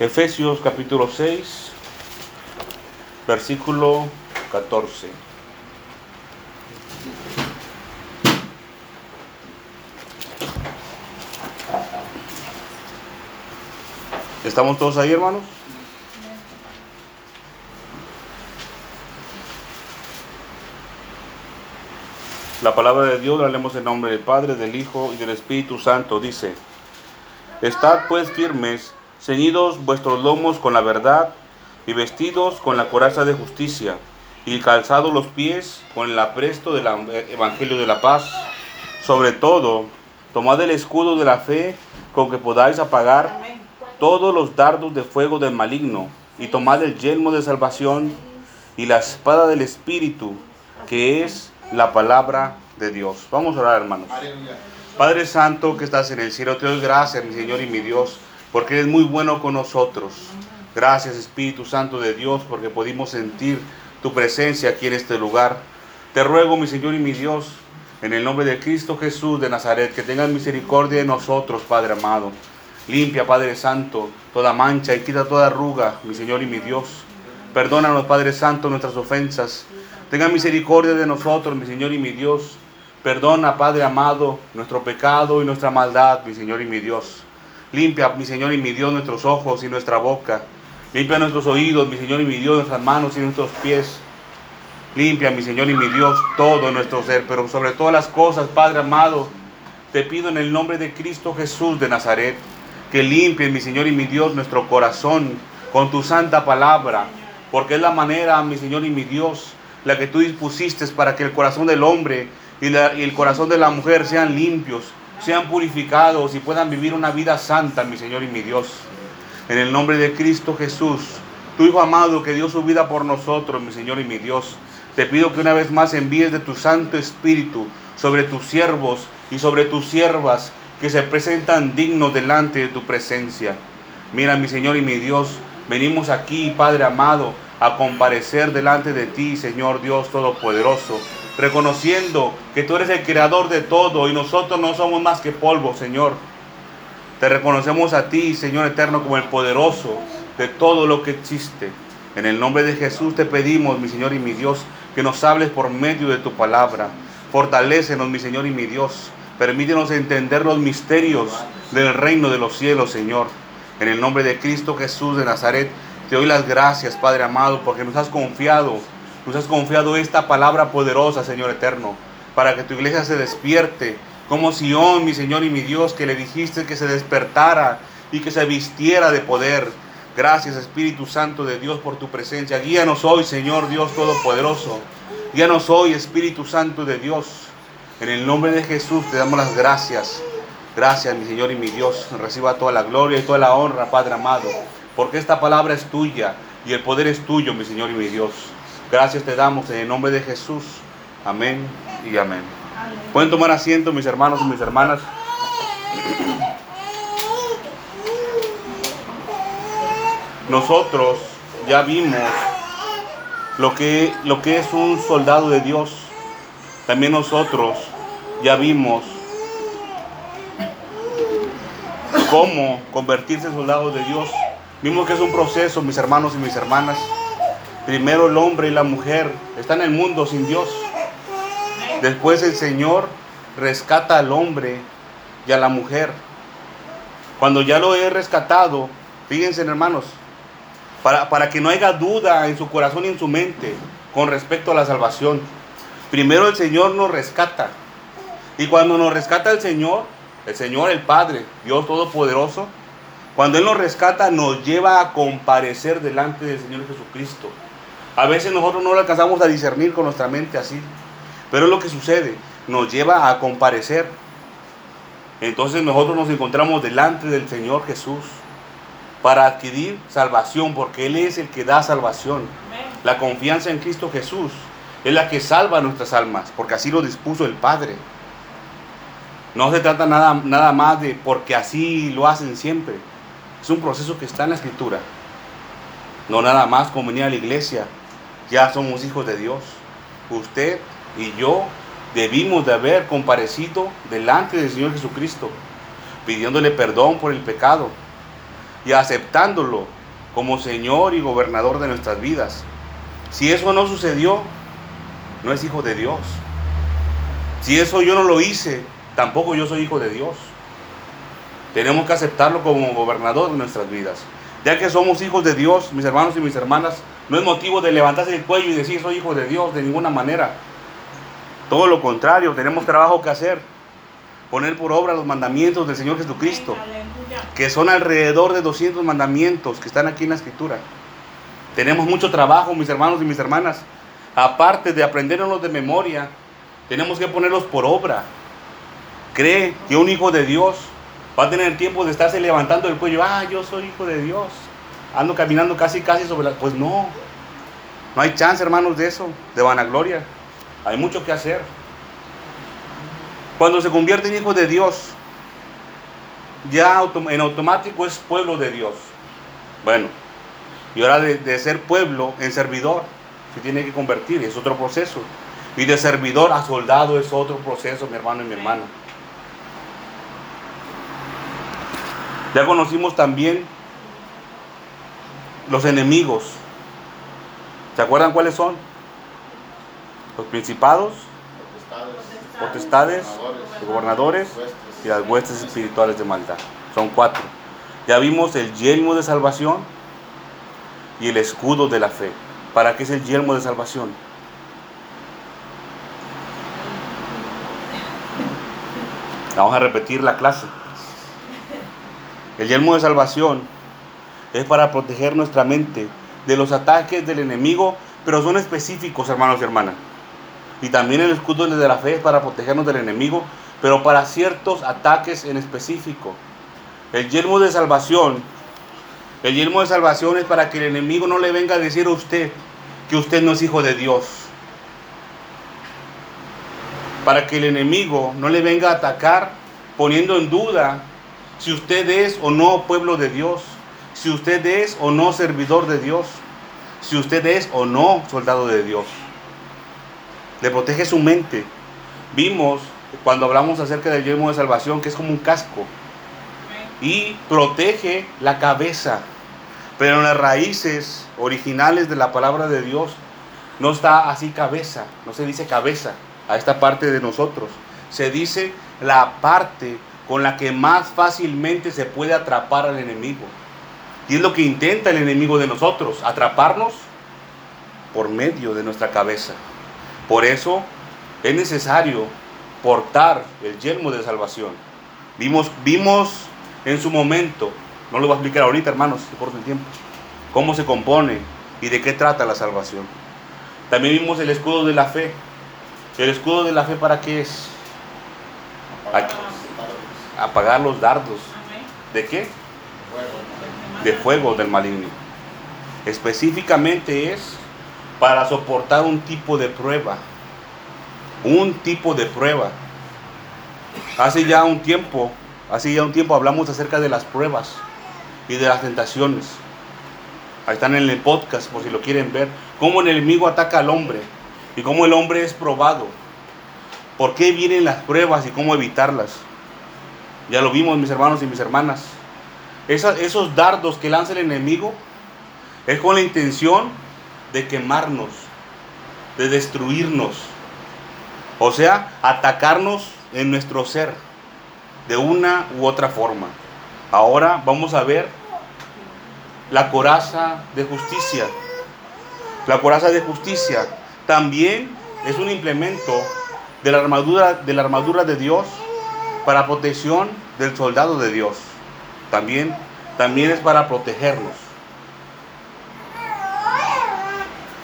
Efesios capítulo 6, versículo 14. ¿Estamos todos ahí, hermanos? La palabra de Dios la leemos en nombre del Padre, del Hijo y del Espíritu Santo. Dice, Estad pues firmes, ceñidos vuestros lomos con la verdad y vestidos con la coraza de justicia y calzados los pies con el apresto del Evangelio de la paz. Sobre todo, tomad el escudo de la fe con que podáis apagar todos los dardos de fuego del maligno y tomad el yelmo de salvación y la espada del Espíritu, que es la palabra de Dios. Vamos a orar, hermanos. Padre Santo que estás en el cielo, te doy gracias, mi Señor y mi Dios, porque eres muy bueno con nosotros. Gracias, Espíritu Santo de Dios, porque pudimos sentir tu presencia aquí en este lugar. Te ruego, mi Señor y mi Dios, en el nombre de Cristo Jesús de Nazaret, que tengas misericordia de nosotros, Padre amado. Limpia, Padre Santo, toda mancha y quita toda arruga, mi Señor y mi Dios. Perdónanos, Padre Santo, nuestras ofensas Tenga misericordia de nosotros, mi Señor y mi Dios. Perdona, Padre amado, nuestro pecado y nuestra maldad, mi Señor y mi Dios. Limpia, mi Señor y mi Dios, nuestros ojos y nuestra boca. Limpia nuestros oídos, mi Señor y mi Dios, nuestras manos y nuestros pies. Limpia, mi Señor y mi Dios, todo nuestro ser, pero sobre todas las cosas, Padre amado, te pido en el nombre de Cristo Jesús de Nazaret, que limpie, mi Señor y mi Dios, nuestro corazón con tu santa palabra, porque es la manera, mi Señor y mi Dios, la que tú dispusiste para que el corazón del hombre y, el corazón de la mujer sean limpios, sean purificados y puedan vivir una vida santa, mi Señor y mi Dios. En el nombre de Cristo Jesús, tu Hijo amado que dio su vida por nosotros, mi Señor y mi Dios, te pido que una vez más envíes de tu Santo Espíritu sobre tus siervos y sobre tus siervas que se presentan dignos delante de tu presencia. Mira, mi Señor y mi Dios, venimos aquí, Padre amado, a comparecer delante de ti, Señor Dios Todopoderoso, reconociendo que tú eres el creador de todo y nosotros no somos más que polvo, Señor. Te reconocemos a ti, Señor eterno, como el poderoso de todo lo que existe. En el nombre de Jesús te pedimos, mi Señor y mi Dios, que nos hables por medio de tu palabra. Fortalécenos, mi Señor y mi Dios. Permítenos entender los misterios del reino de los cielos, Señor. En el nombre de Cristo Jesús de Nazaret, te doy las gracias, Padre amado, porque nos has confiado, nos has confiado esta palabra poderosa, Señor eterno, para que tu iglesia se despierte, como Sión, mi Señor y mi Dios, que le dijiste que se despertara y que se vistiera de poder. Gracias, Espíritu Santo de Dios, por tu presencia. Guíanos hoy, Señor Dios Todopoderoso. Guíanos hoy, Espíritu Santo de Dios. En el nombre de Jesús te damos las gracias. Gracias, mi Señor y mi Dios. Reciba toda la gloria y toda la honra, Padre amado porque esta palabra es tuya y el poder es tuyo, mi Señor y mi Dios. Gracias te damos en el nombre de Jesús. Amén y amén. Pueden tomar asiento, mis hermanos y mis hermanas. Nosotros ya vimos lo que, lo que es un soldado de Dios. También nosotros ya vimos cómo convertirse en soldados de Dios. Vimos que es un proceso, mis hermanos y mis hermanas. Primero el hombre y la mujer están en el mundo sin Dios. Después el Señor rescata al hombre y a la mujer. Cuando ya lo he rescatado, fíjense hermanos, para, para que no haya duda en su corazón y en su mente con respecto a la salvación. Primero el Señor nos rescata. Y cuando nos rescata el Señor, el Señor, el Padre, Dios Todopoderoso, cuando Él nos rescata, nos lleva a comparecer delante del Señor Jesucristo. A veces nosotros no lo alcanzamos a discernir con nuestra mente así. Pero es lo que sucede. Nos lleva a comparecer. Entonces nosotros nos encontramos delante del Señor Jesús para adquirir salvación, porque Él es el que da salvación. La confianza en Cristo Jesús es la que salva nuestras almas, porque así lo dispuso el Padre. No se trata nada, nada más de porque así lo hacen siempre es un proceso que está en la escritura. No nada más como venir a la iglesia. Ya somos hijos de Dios. Usted y yo debimos de haber comparecido delante del Señor Jesucristo, pidiéndole perdón por el pecado. y aceptándolo como Señor y gobernador de nuestras vidas. Si eso no sucedió, no es hijo de Dios. Si eso yo no lo hice, tampoco yo soy hijo de Dios. Tenemos que aceptarlo como gobernador de nuestras vidas. Ya que somos hijos de Dios, mis hermanos y mis hermanas, no es motivo de levantarse el cuello y decir soy hijo de Dios de ninguna manera. Todo lo contrario, tenemos trabajo que hacer. Poner por obra los mandamientos del Señor Jesucristo, que son alrededor de 200 mandamientos que están aquí en la Escritura. Tenemos mucho trabajo, mis hermanos y mis hermanas. Aparte de aprenderlos de memoria, tenemos que ponerlos por obra. Cree que un hijo de Dios va a tener tiempo de estarse levantando el cuello. Ah, yo soy hijo de Dios. Ando caminando casi, casi sobre la... Pues no. No hay chance, hermanos, de eso, de vanagloria. Hay mucho que hacer. Cuando se convierte en hijo de Dios, ya en automático es pueblo de Dios. Bueno, y ahora de, ser pueblo en servidor, se tiene que convertir, es otro proceso. Y de servidor a soldado es otro proceso, mi hermano y mi hermana. Ya conocimos también los enemigos. ¿Se acuerdan cuáles son? Los principados, potestades, gobernadores y las huestes espirituales de maldad. Son cuatro. Ya vimos el yelmo de salvación y el escudo de la fe. ¿Para qué es el yelmo de salvación? Vamos a repetir la clase. El yelmo de salvación es para proteger nuestra mente de los ataques del enemigo, pero son específicos, hermanos y hermanas. Y también el escudo de la fe es para protegernos del enemigo, pero para ciertos ataques en específico. El yelmo de salvación, el yelmo de salvación es para que el enemigo no le venga a decir a usted que usted no es hijo de Dios. Para que el enemigo no le venga a atacar poniendo en duda si usted es o no pueblo de Dios, si usted es o no servidor de Dios, si usted es o no soldado de Dios le protege su mente. Vimos cuando hablamos acerca del yelmo de salvación que es como un casco y protege la cabeza. Pero en las raíces originales de la palabra de Dios no está así cabeza, no se dice cabeza a esta parte de nosotros. Se dice la parte con la que más fácilmente se puede atrapar al enemigo. Y es lo que intenta el enemigo de nosotros, atraparnos por medio de nuestra cabeza. Por eso es necesario portar el yelmo de salvación. Vimos, vimos en su momento, no lo voy a explicar ahorita, hermanos, por el tiempo, cómo se compone y de qué trata la salvación. También vimos el escudo de la fe. ¿El escudo de la fe para qué es? Apagar los dardos. ¿De qué? De fuego del maligno. Específicamente es para soportar un tipo de prueba. Un tipo de prueba. Hace ya un tiempo, hace ya un tiempo hablamos acerca de las pruebas y de las tentaciones. Ahí están en el podcast por si lo quieren ver. Cómo el enemigo ataca al hombre y cómo el hombre es probado. ¿Por qué vienen las pruebas y cómo evitarlas? Ya lo vimos mis hermanos y mis hermanas. Esos dardos que lanza el enemigo es con la intención de quemarnos, de destruirnos. O sea, atacarnos en nuestro ser de una u otra forma. Ahora vamos a ver la coraza de justicia. La coraza de justicia también es un implemento de la armadura de la armadura de Dios para protección del soldado de Dios. También también es para protegernos.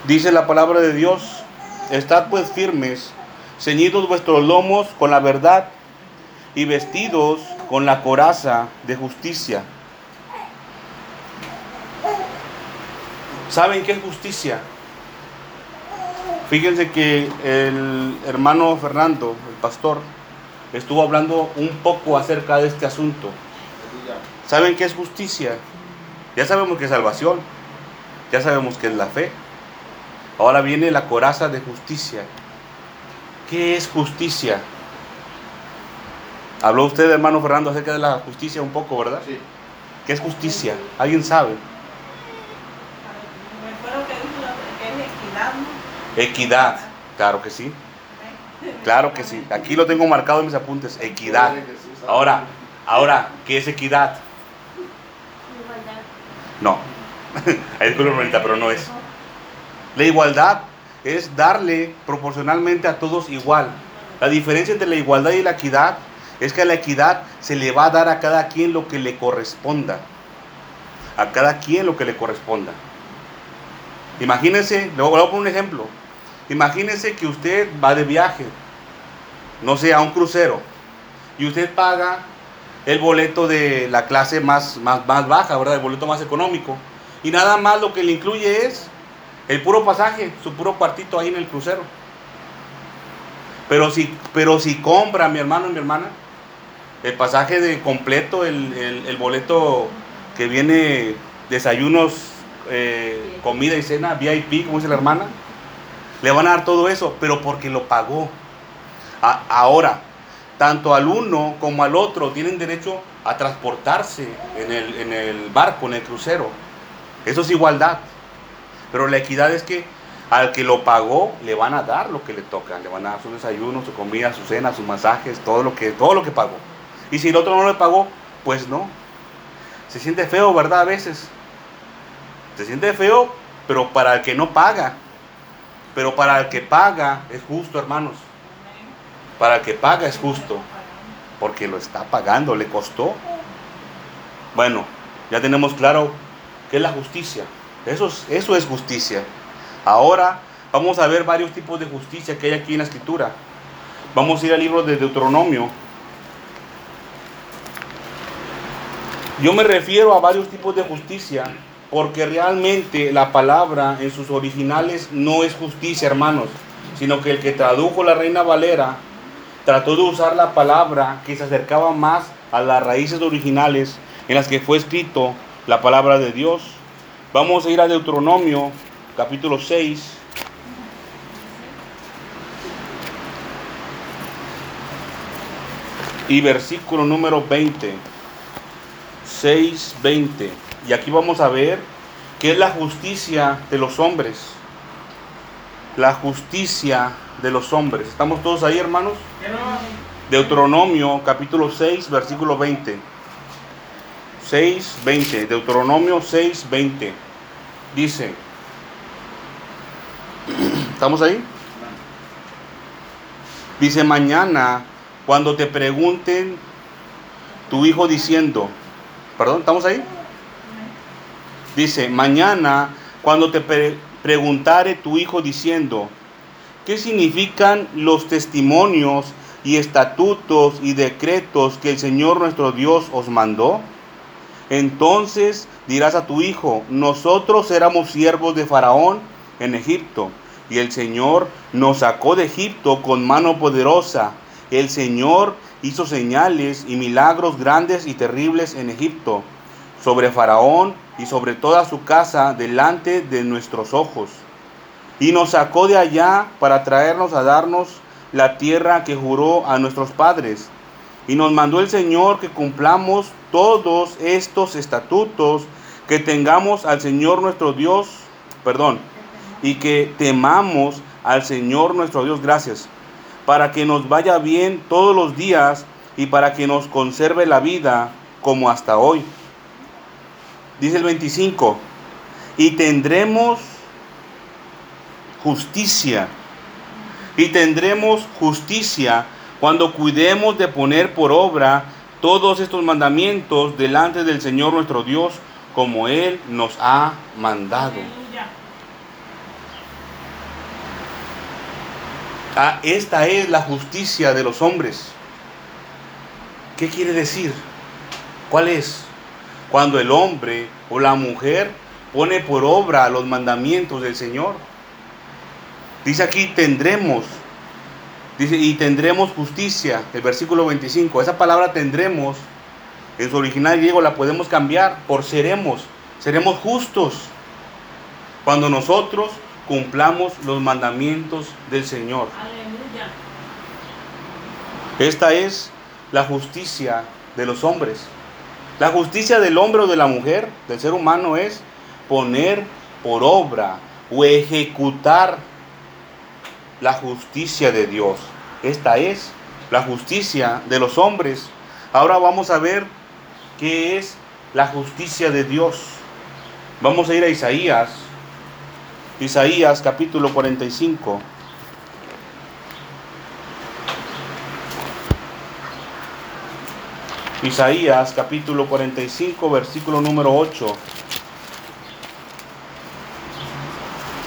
Dice la palabra de Dios, estad pues firmes, ceñidos vuestros lomos con la verdad y vestidos con la coraza de justicia. ¿Saben qué es justicia? Fíjense que el hermano Fernando, el pastor, estuvo hablando un poco acerca de este asunto. ¿Saben qué es justicia? Ya sabemos que es salvación, ya sabemos que es la fe. Ahora viene la coraza de justicia. ¿Qué es justicia? Habló usted, hermano Fernando, acerca de la justicia un poco, ¿verdad? Sí. ¿Qué es justicia? ¿Alguien sabe? Equidad, claro que sí. Claro que sí. Aquí lo tengo marcado en mis apuntes. Equidad. Ahora, ahora, ¿qué es equidad? No. Es pero no es. La igualdad es darle proporcionalmente a todos igual. La diferencia entre la igualdad y la equidad es que a la equidad se le va a dar a cada quien lo que le corresponda. A cada quien lo que le corresponda. Imagínense, le voy a poner un ejemplo. Imagínense que usted va de viaje, no sé, a un crucero, y usted paga el boleto de la clase más, más, más baja, ¿verdad? El boleto más económico. Y nada más lo que le incluye es el puro pasaje, su puro cuartito ahí en el crucero. Pero si, pero si compra, mi hermano y mi hermana, el pasaje de completo, el, boleto que viene desayunos, eh, comida y cena, VIP, como dice la hermana, le van a dar todo eso, pero porque lo pagó. ahora, tanto al uno como al otro tienen derecho a transportarse en el, en el barco, en el crucero. Eso es igualdad. Pero la equidad es que al que lo pagó le van a dar lo que le toca, le van a dar su desayuno, su comida, su cena, sus masajes, todo lo que, todo lo que pagó. Y si el otro no le pagó, pues no. Se siente feo, ¿verdad? A veces. Se siente feo, pero para el que no paga. Pero para el que paga es justo, hermanos. Para el que paga es justo. Porque lo está pagando, le costó. Bueno, ya tenemos claro qué es la justicia. Eso es, eso es justicia. Ahora vamos a ver varios tipos de justicia que hay aquí en la escritura. Vamos a ir al libro de Deuteronomio. Yo me refiero a varios tipos de justicia porque realmente la palabra en sus originales no es justicia, hermanos, sino que el que tradujo la Reina Valera trató de usar la palabra que se acercaba más a las raíces originales en las que fue escrito la palabra de Dios. Vamos a ir a Deuteronomio capítulo 6. Y versículo número 20. 6, 20. Y aquí vamos a ver qué es la justicia de los hombres. La justicia de los hombres. ¿Estamos todos ahí, hermanos? Deuteronomio capítulo 6, versículo 20. 6, 20. Deuteronomio 6, 20. Dice, ¿estamos ahí? Dice, mañana, cuando te pregunten tu hijo diciendo, perdón, ¿estamos ahí? Dice, mañana, cuando te preguntare tu hijo diciendo, ¿qué significan los testimonios y estatutos y decretos que el Señor nuestro Dios os mandó? Entonces dirás a tu hijo, nosotros éramos siervos de Faraón en Egipto, y el Señor nos sacó de Egipto con mano poderosa. El Señor hizo señales y milagros grandes y terribles en Egipto, sobre Faraón y sobre toda su casa delante de nuestros ojos. Y nos sacó de allá para traernos a darnos la tierra que juró a nuestros padres y nos mandó el Señor que cumplamos todos estos estatutos, que tengamos al Señor nuestro Dios, perdón, y que temamos al Señor nuestro Dios, gracias, para que nos vaya bien todos los días y para que nos conserve la vida como hasta hoy. Dice el 25, y tendremos justicia, y tendremos justicia cuando cuidemos de poner por obra todos estos mandamientos delante del Señor nuestro Dios, como Él nos ha mandado. Ah, esta es la justicia de los hombres. ¿Qué quiere decir? ¿Cuál es? Cuando el hombre o la mujer pone por obra los mandamientos del Señor. Dice aquí, tendremos Dice, y tendremos justicia, el versículo 25. Esa palabra tendremos, en su original griego la podemos cambiar por seremos. Seremos justos cuando nosotros cumplamos los mandamientos del Señor. Aleluya. Esta es la justicia de los hombres. La justicia del hombre o de la mujer, del ser humano, es poner por obra o ejecutar la justicia de Dios. Esta es la justicia de los hombres. Ahora vamos a ver qué es la justicia de Dios. Vamos a ir a Isaías. Isaías capítulo 45. Isaías capítulo 45, versículo número 8.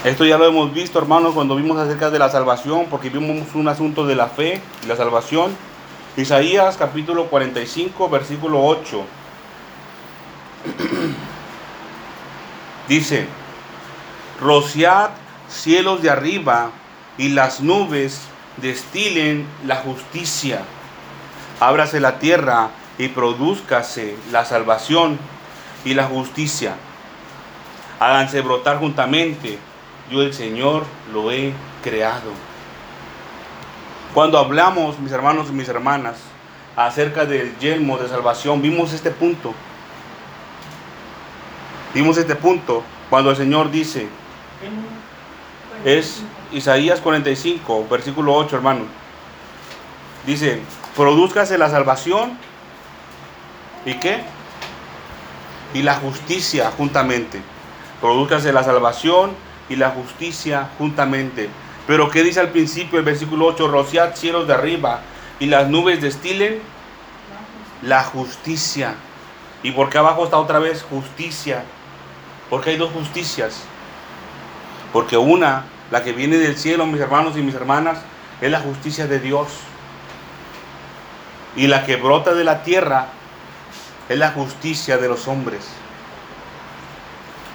Esto ya lo hemos visto, hermanos, cuando vimos acerca de la salvación, porque vimos un asunto de la fe y la salvación. Isaías capítulo 45, versículo 8. Dice, rociad cielos de arriba y las nubes destilen la justicia. Ábrase la tierra y produzcase la salvación y la justicia. Háganse brotar juntamente. Yo el Señor lo he creado. Cuando hablamos, mis hermanos y mis hermanas, acerca del yelmo de salvación, vimos este punto. Vimos este punto cuando el Señor dice, es Isaías 45, versículo 8, hermano. Dice, produzcase la salvación ¿Y qué? Y la justicia juntamente. Produzcase la salvación y la justicia juntamente. Pero ¿qué dice al principio el versículo 8? Rociad cielos de arriba y las nubes destilen la justicia. ¿Y porque abajo está otra vez justicia? Porque hay dos justicias. Porque una, la que viene del cielo, mis hermanos y mis hermanas, es la justicia de Dios. Y la que brota de la tierra es la justicia de los hombres.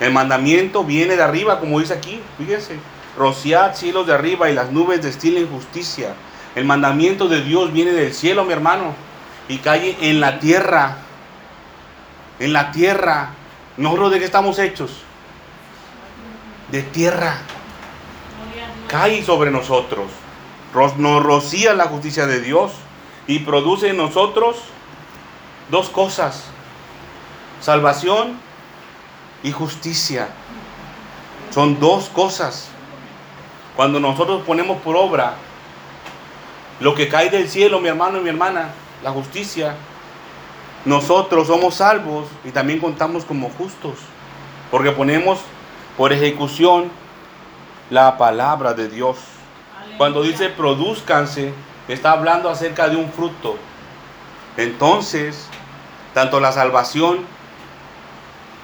El mandamiento viene de arriba, como dice aquí, fíjense, rociad cielos de arriba y las nubes destilen justicia. El mandamiento de Dios viene del cielo, mi hermano, y cae en la tierra. En la tierra. ¿Nosotros de qué estamos hechos? De tierra. Cae sobre nosotros. Nos rocía la justicia de Dios y produce en nosotros dos cosas, salvación y justicia. Son dos cosas. Cuando nosotros ponemos por obra lo que cae del cielo, mi hermano y mi hermana, la justicia, nosotros somos salvos y también contamos como justos, porque ponemos por ejecución la palabra de Dios. Cuando dice produzcanse, está hablando acerca de un fruto. Entonces, tanto la salvación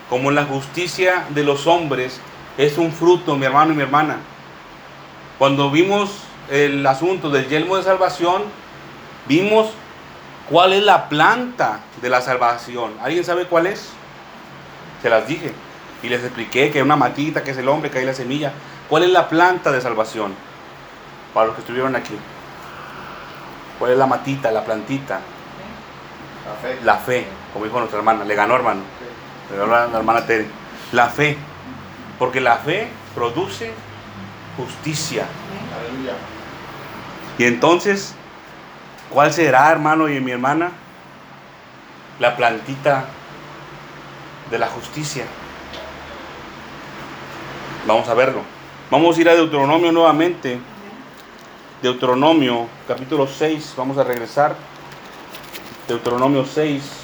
como la justicia de los hombres es un fruto, mi hermano y mi hermana. Cuando vimos el asunto del yelmo de salvación, vimos cuál es la planta de la salvación. ¿Alguien sabe cuál es? Se las dije y les expliqué que es una matita, que es el hombre, que hay la semilla. ¿Cuál es la planta de salvación? Para los que estuvieron aquí. ¿Cuál es la matita, la plantita? La fe. La fe como dijo nuestra hermana, le ganó hermano, le ganó la hermana Tere. La fe, porque la fe produce justicia. Y entonces, ¿cuál será, hermano y mi hermana? La plantita de la justicia. Vamos a verlo. Vamos a ir a Deuteronomio nuevamente. Deuteronomio capítulo 6. Vamos a regresar. Deuteronomio 6.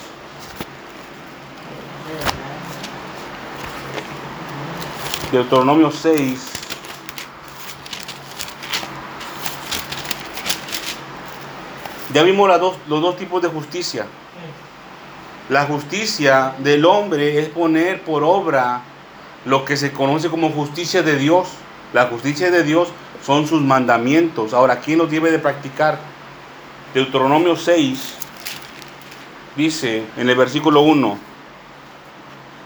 Deuteronomio 6. Ya vimos los dos tipos de justicia. La justicia del hombre es poner por obra lo que se conoce como justicia de Dios. La justicia de Dios son sus mandamientos. Ahora, ¿quién los debe de practicar? Deuteronomio 6 dice en el versículo 1,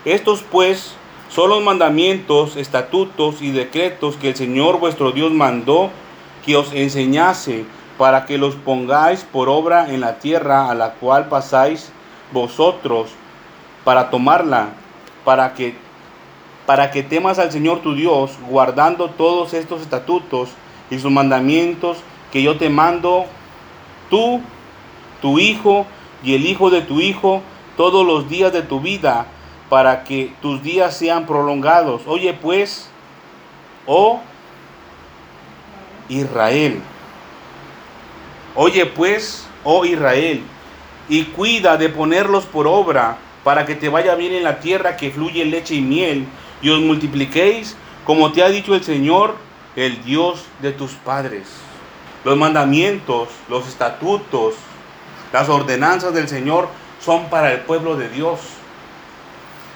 estos pues son los mandamientos, estatutos y decretos que el Señor vuestro Dios mandó que os enseñase para que los pongáis por obra en la tierra a la cual pasáis vosotros para tomarla, para que para que temas al Señor tu Dios, guardando todos estos estatutos y sus mandamientos que yo te mando, tú, tu hijo y el hijo de tu hijo, todos los días de tu vida para que tus días sean prolongados. Oye pues, oh Israel. Oye pues, oh Israel, y cuida de ponerlos por obra para que te vaya bien en la tierra que fluye leche y miel, y os multipliquéis, como te ha dicho el Señor, el Dios de tus padres. Los mandamientos, los estatutos, las ordenanzas del Señor son para el pueblo de Dios.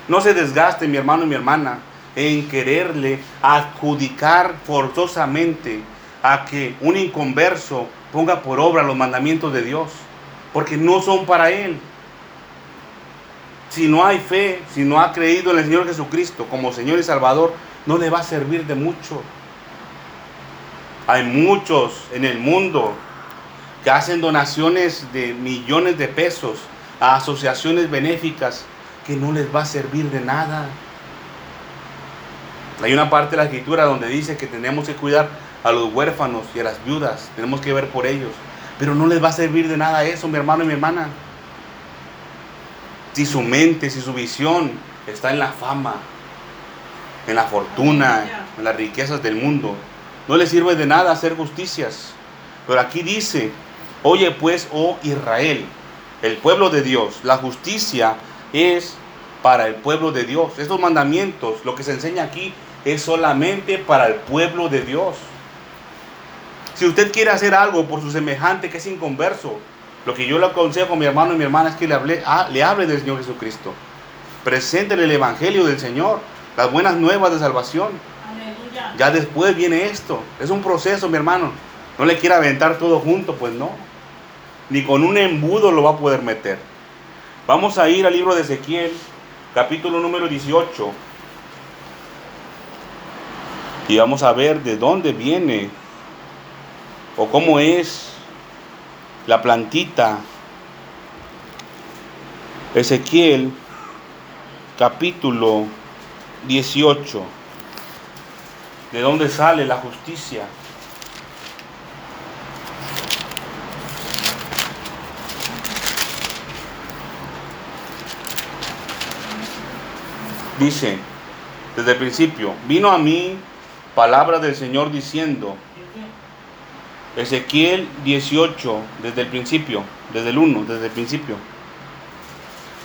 No se desgaste, mi hermano y mi hermana, en quererle adjudicar forzosamente a que un inconverso ponga por obra los mandamientos de Dios, porque no son para él. Si no hay fe, si no ha creído en el Señor Jesucristo como Señor y Salvador, no le va a servir de mucho. Hay muchos en el mundo que hacen donaciones de millones de pesos a asociaciones benéficas que no les va a servir de nada. Hay una parte de la escritura donde dice que tenemos que cuidar a los huérfanos y a las viudas, tenemos que ver por ellos, pero no les va a servir de nada eso, mi hermano y mi hermana. Si su mente, si su visión está en la fama, en la fortuna, en las riquezas del mundo, no le sirve de nada hacer justicias. Pero aquí dice, oye pues, oh Israel, el pueblo de Dios, la justicia es para el pueblo de Dios. Estos mandamientos, lo que se enseña aquí, es solamente para el pueblo de Dios. Si usted quiere hacer algo por su semejante que es inconverso, lo que yo le aconsejo a mi hermano y mi hermana es que le hable, ah, le hable del Señor Jesucristo. Preséntele el Evangelio del Señor, las buenas nuevas de salvación. Ya después viene esto. Es un proceso, mi hermano. No le quiera aventar todo junto, pues no. Ni con un embudo lo va a poder meter. Vamos a ir al libro de Ezequiel, capítulo número 18. Y vamos a ver de dónde viene o cómo es la plantita. Ezequiel, capítulo 18 de dónde sale la justicia. Dice, desde el principio, vino a mí palabra del Señor diciendo, Ezequiel 18, desde el principio, desde el 1, desde el principio.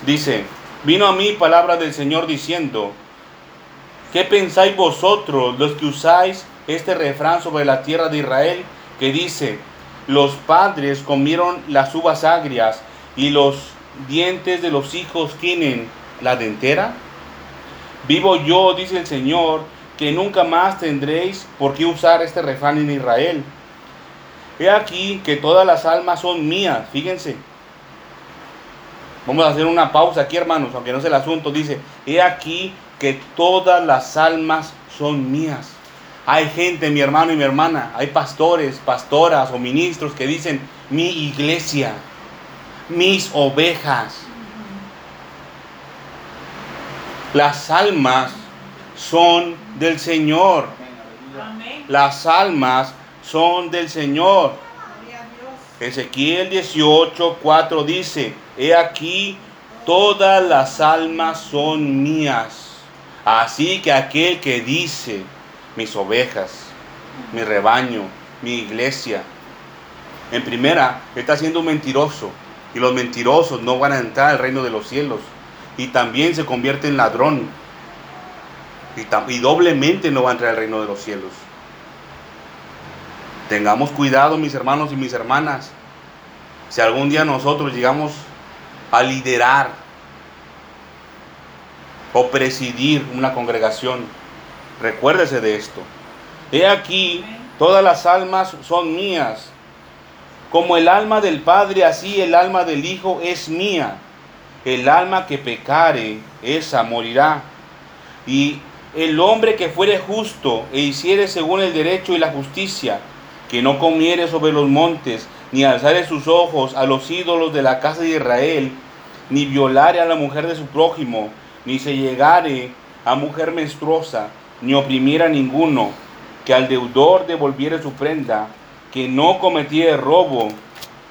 Dice, vino a mí palabra del Señor diciendo, ¿Qué pensáis vosotros los que usáis este refrán sobre la tierra de Israel que dice, los padres comieron las uvas agrias y los dientes de los hijos tienen la dentera? Vivo yo, dice el Señor, que nunca más tendréis por qué usar este refrán en Israel. He aquí que todas las almas son mías, fíjense. Vamos a hacer una pausa aquí, hermanos, aunque no es el asunto. Dice, he aquí que todas las almas son mías. Hay gente, mi hermano y mi hermana, hay pastores, pastoras o ministros que dicen, mi iglesia, mis ovejas. Las almas son del Señor. Las almas son del Señor. Ezequiel 18, 4 dice, he aquí, todas las almas son mías. Así que aquel que dice, mis ovejas, mi rebaño, mi iglesia, en primera, está siendo mentiroso. Y los mentirosos no van a entrar al reino de los cielos. Y también se convierte en ladrón. Y, y doblemente no va a entrar al reino de los cielos. Tengamos cuidado, mis hermanos y mis hermanas. Si algún día nosotros llegamos a liderar o presidir una congregación. Recuérdese de esto. He aquí, todas las almas son mías. Como el alma del Padre, así el alma del Hijo es mía. El alma que pecare, esa morirá. Y el hombre que fuere justo e hiciere según el derecho y la justicia, que no comiere sobre los montes, ni alzare sus ojos a los ídolos de la casa de Israel, ni violare a la mujer de su prójimo, ni se llegare a mujer menstruosa, ni oprimiera a ninguno, que al deudor devolviere su prenda, que no cometiere robo,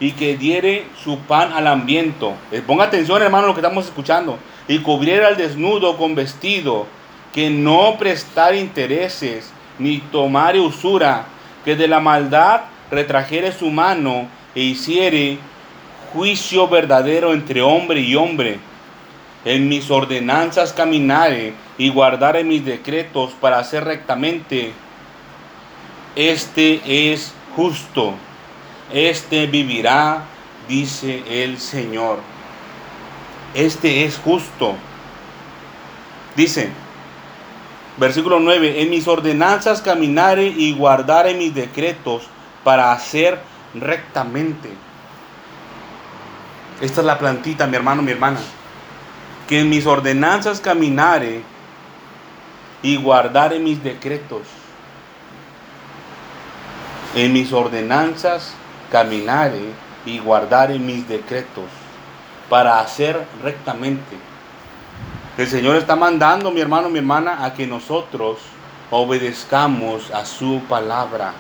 y que diere su pan al hambriento. Eh, ponga atención, hermano, lo que estamos escuchando. Y cubriera al desnudo con vestido, que no prestar intereses, ni tomar usura, que de la maldad retrajere su mano e hiciere juicio verdadero entre hombre y hombre. En mis ordenanzas caminare y guardare mis decretos para hacer rectamente. Este es justo este vivirá, dice el Señor. Este es justo. Dice, versículo 9, en mis ordenanzas caminaré y guardaré mis decretos para hacer rectamente. Esta es la plantita, mi hermano, mi hermana. Que en mis ordenanzas caminaré y guardaré mis decretos. En mis ordenanzas caminaré y guardaré mis decretos para hacer rectamente. El Señor está mandando, mi hermano, mi hermana, a que nosotros obedezcamos a su palabra.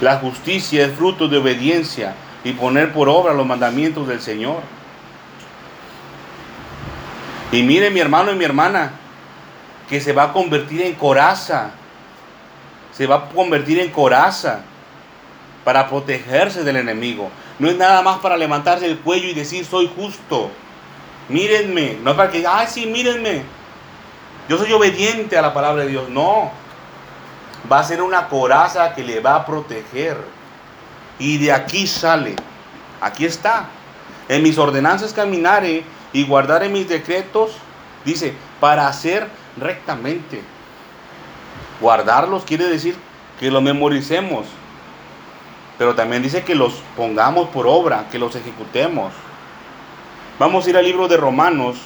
La justicia es fruto de obediencia y poner por obra los mandamientos del Señor. Y mire mi hermano y mi hermana, que se va a convertir en coraza se va a convertir en coraza para protegerse del enemigo. No es nada más para levantarse el cuello y decir soy justo. Mírenme, no es para que, ay sí, mírenme. Yo soy obediente a la palabra de Dios. No. Va a ser una coraza que le va a proteger. Y de aquí sale. Aquí está. En mis ordenanzas caminaré y guardaré mis decretos. Dice, para hacer rectamente. Guardarlos quiere decir que los memoricemos, pero también dice que los pongamos por obra, que los ejecutemos. Vamos a ir al libro de Romanos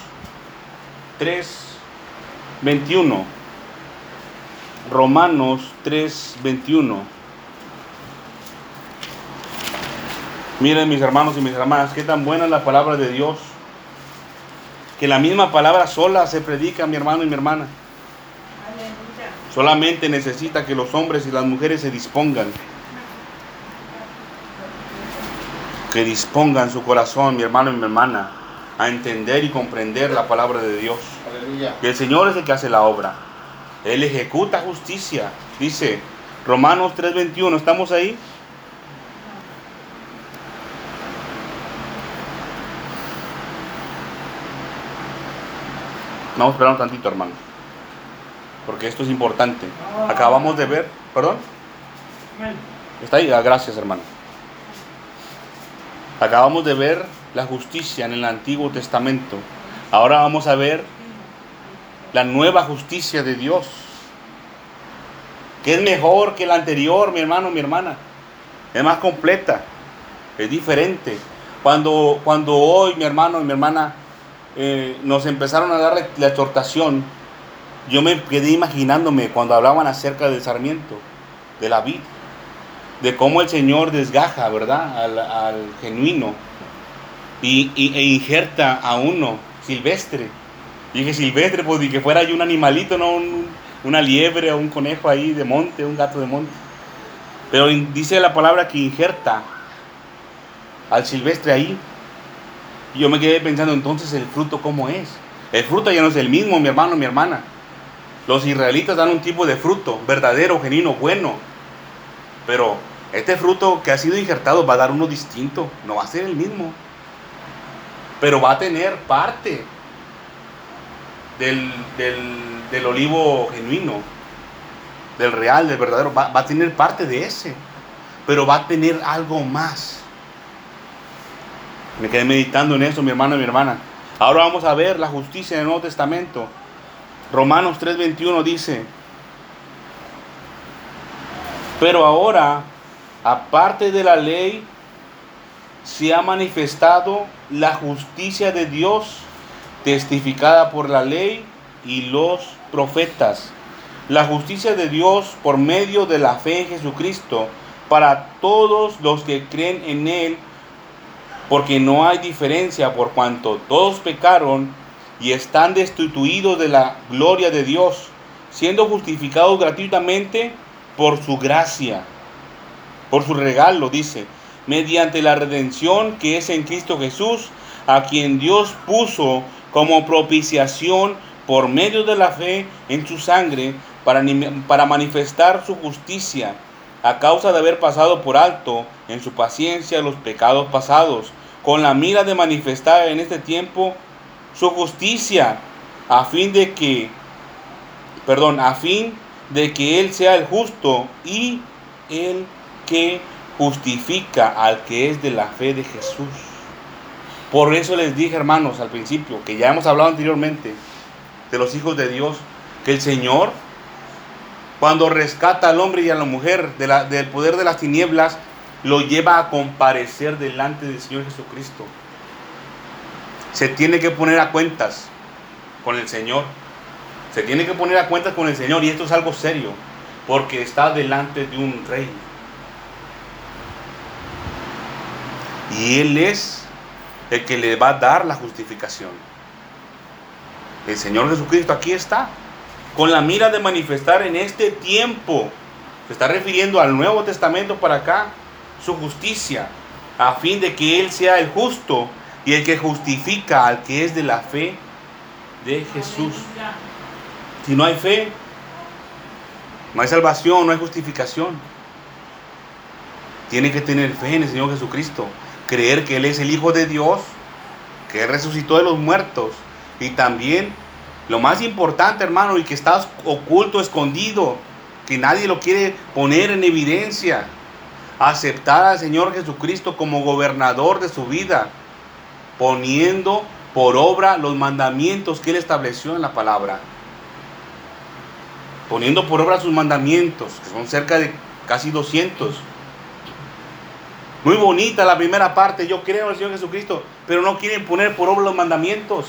3, 21. Romanos 3, 21. Miren mis hermanos y mis hermanas, qué tan buena es la palabra de Dios. Que la misma palabra sola se predica, mi hermano y mi hermana. Solamente necesita que los hombres y las mujeres se dispongan. Que dispongan su corazón, mi hermano y mi hermana, a entender y comprender la palabra de Dios. Y el Señor es el que hace la obra. Él ejecuta justicia. Dice Romanos 3:21, ¿estamos ahí? Vamos a esperar un tantito, hermano porque esto es importante. Acabamos de ver, perdón. Está ahí, ah, gracias hermano. Acabamos de ver la justicia en el Antiguo Testamento. Ahora vamos a ver la nueva justicia de Dios. Que es mejor que la anterior, mi hermano, mi hermana. Es más completa. Es diferente. Cuando, cuando hoy, mi hermano y mi hermana, eh, nos empezaron a dar la exhortación yo me quedé imaginándome cuando hablaban acerca del sarmiento, de la vid, de cómo el Señor desgaja, ¿verdad?, al, genuino y, e injerta a uno silvestre. Dije silvestre, pues que fuera ahí un animalito, no una liebre o un conejo ahí de monte, un gato de monte. Pero dice la palabra que injerta al silvestre ahí. Y yo me quedé pensando entonces el fruto cómo es. El fruto ya no es el mismo, mi hermano, mi hermana. Los israelitas dan un tipo de fruto, verdadero, genuino, bueno. Pero este fruto que ha sido injertado va a dar uno distinto, no va a ser el mismo. Pero va a tener parte del, olivo genuino, del real, del verdadero. Va, va a tener parte de ese. Pero va a tener algo más. Me quedé meditando en eso, mi hermano y mi hermana. Ahora vamos a ver la justicia en el Nuevo Testamento. Romanos 3:21 dice, pero ahora, aparte de la ley, se ha manifestado la justicia de Dios testificada por la ley y los profetas. La justicia de Dios por medio de la fe en Jesucristo para todos los que creen en Él, porque no hay diferencia por cuanto todos pecaron y están destituidos de la gloria de Dios, siendo justificados gratuitamente por su gracia. por su regalo, dice, mediante la redención que es en Cristo Jesús, a quien Dios puso como propiciación por medio de la fe en su sangre para, para manifestar su justicia a causa de haber pasado por alto en su paciencia los pecados pasados, con la mira de manifestar en este tiempo su justicia, a fin de que, perdón, a fin de que Él sea el justo y el que justifica al que es de la fe de Jesús. Por eso les dije, hermanos, al principio, que ya hemos hablado anteriormente de los hijos de Dios, que el Señor, cuando rescata al hombre y a la mujer del poder de las tinieblas, lo lleva a comparecer delante del Señor Jesucristo. Se tiene que poner a cuentas con el Señor. Se tiene que poner a cuentas con el Señor y esto es algo serio, porque está delante de un rey. Y Él es el que le va a dar la justificación. El Señor Jesucristo aquí está, con la mira de manifestar en este tiempo, se está refiriendo al Nuevo Testamento para acá, su justicia, a fin de que Él sea el justo y el que justifica al que es de la fe de Jesús. Si no hay fe, no hay salvación, no hay justificación. Tiene que tener fe en el Señor Jesucristo creer que Él es el Hijo de Dios, que resucitó de los muertos. Y también, lo más importante, hermano, y que está oculto, escondido, que nadie lo quiere poner en evidencia, aceptar al Señor Jesucristo como gobernador de su vida, poniendo por obra los mandamientos que Él estableció en la palabra. Poniendo por obra sus mandamientos, que son cerca de casi 200 muy bonita la primera parte, yo creo en el Señor Jesucristo, pero no quieren poner por obra los mandamientos.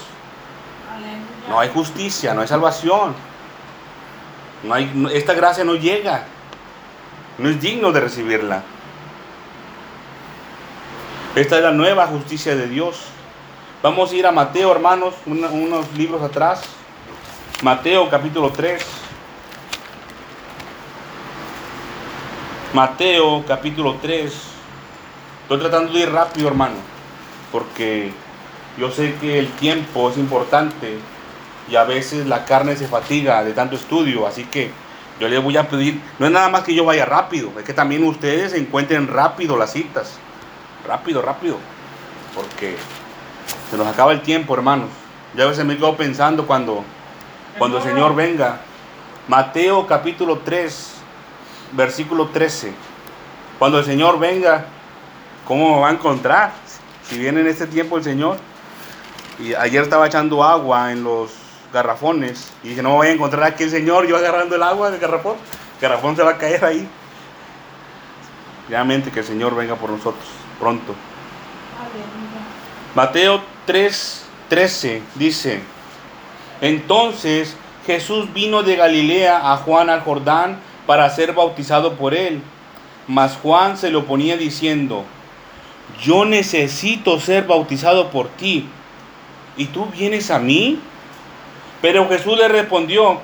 No hay justicia, no hay salvación. No hay, esta gracia no llega. No es digno de recibirla. Esta es la nueva justicia de Dios. Vamos a ir a Mateo, hermanos, unos libros atrás. Mateo capítulo 3. Mateo capítulo 3. Estoy tratando de ir rápido, hermano, porque yo sé que el tiempo es importante y a veces la carne se fatiga de tanto estudio, así que yo les voy a pedir, no es nada más que yo vaya rápido, es que también ustedes encuentren rápido las citas, rápido, rápido, porque se nos acaba el tiempo, hermanos. Ya a veces me quedo pensando cuando, cuando el Señor venga. Mateo capítulo 3, versículo 13. Cuando el Señor venga, ¿Cómo me va a encontrar? Si viene en este tiempo el Señor. Y ayer estaba echando agua en los garrafones y dije, no me voy a encontrar aquí el Señor, yo agarrando el agua del garrafón. El garrafón se va a caer ahí. Realmente que el Señor venga por nosotros pronto. Mateo 3, 13 dice, entonces Jesús vino de Galilea a Juan al Jordán para ser bautizado por él. Mas Juan se lo ponía diciendo, yo necesito ser bautizado por ti, ¿y tú vienes a mí? Pero Jesús le respondió,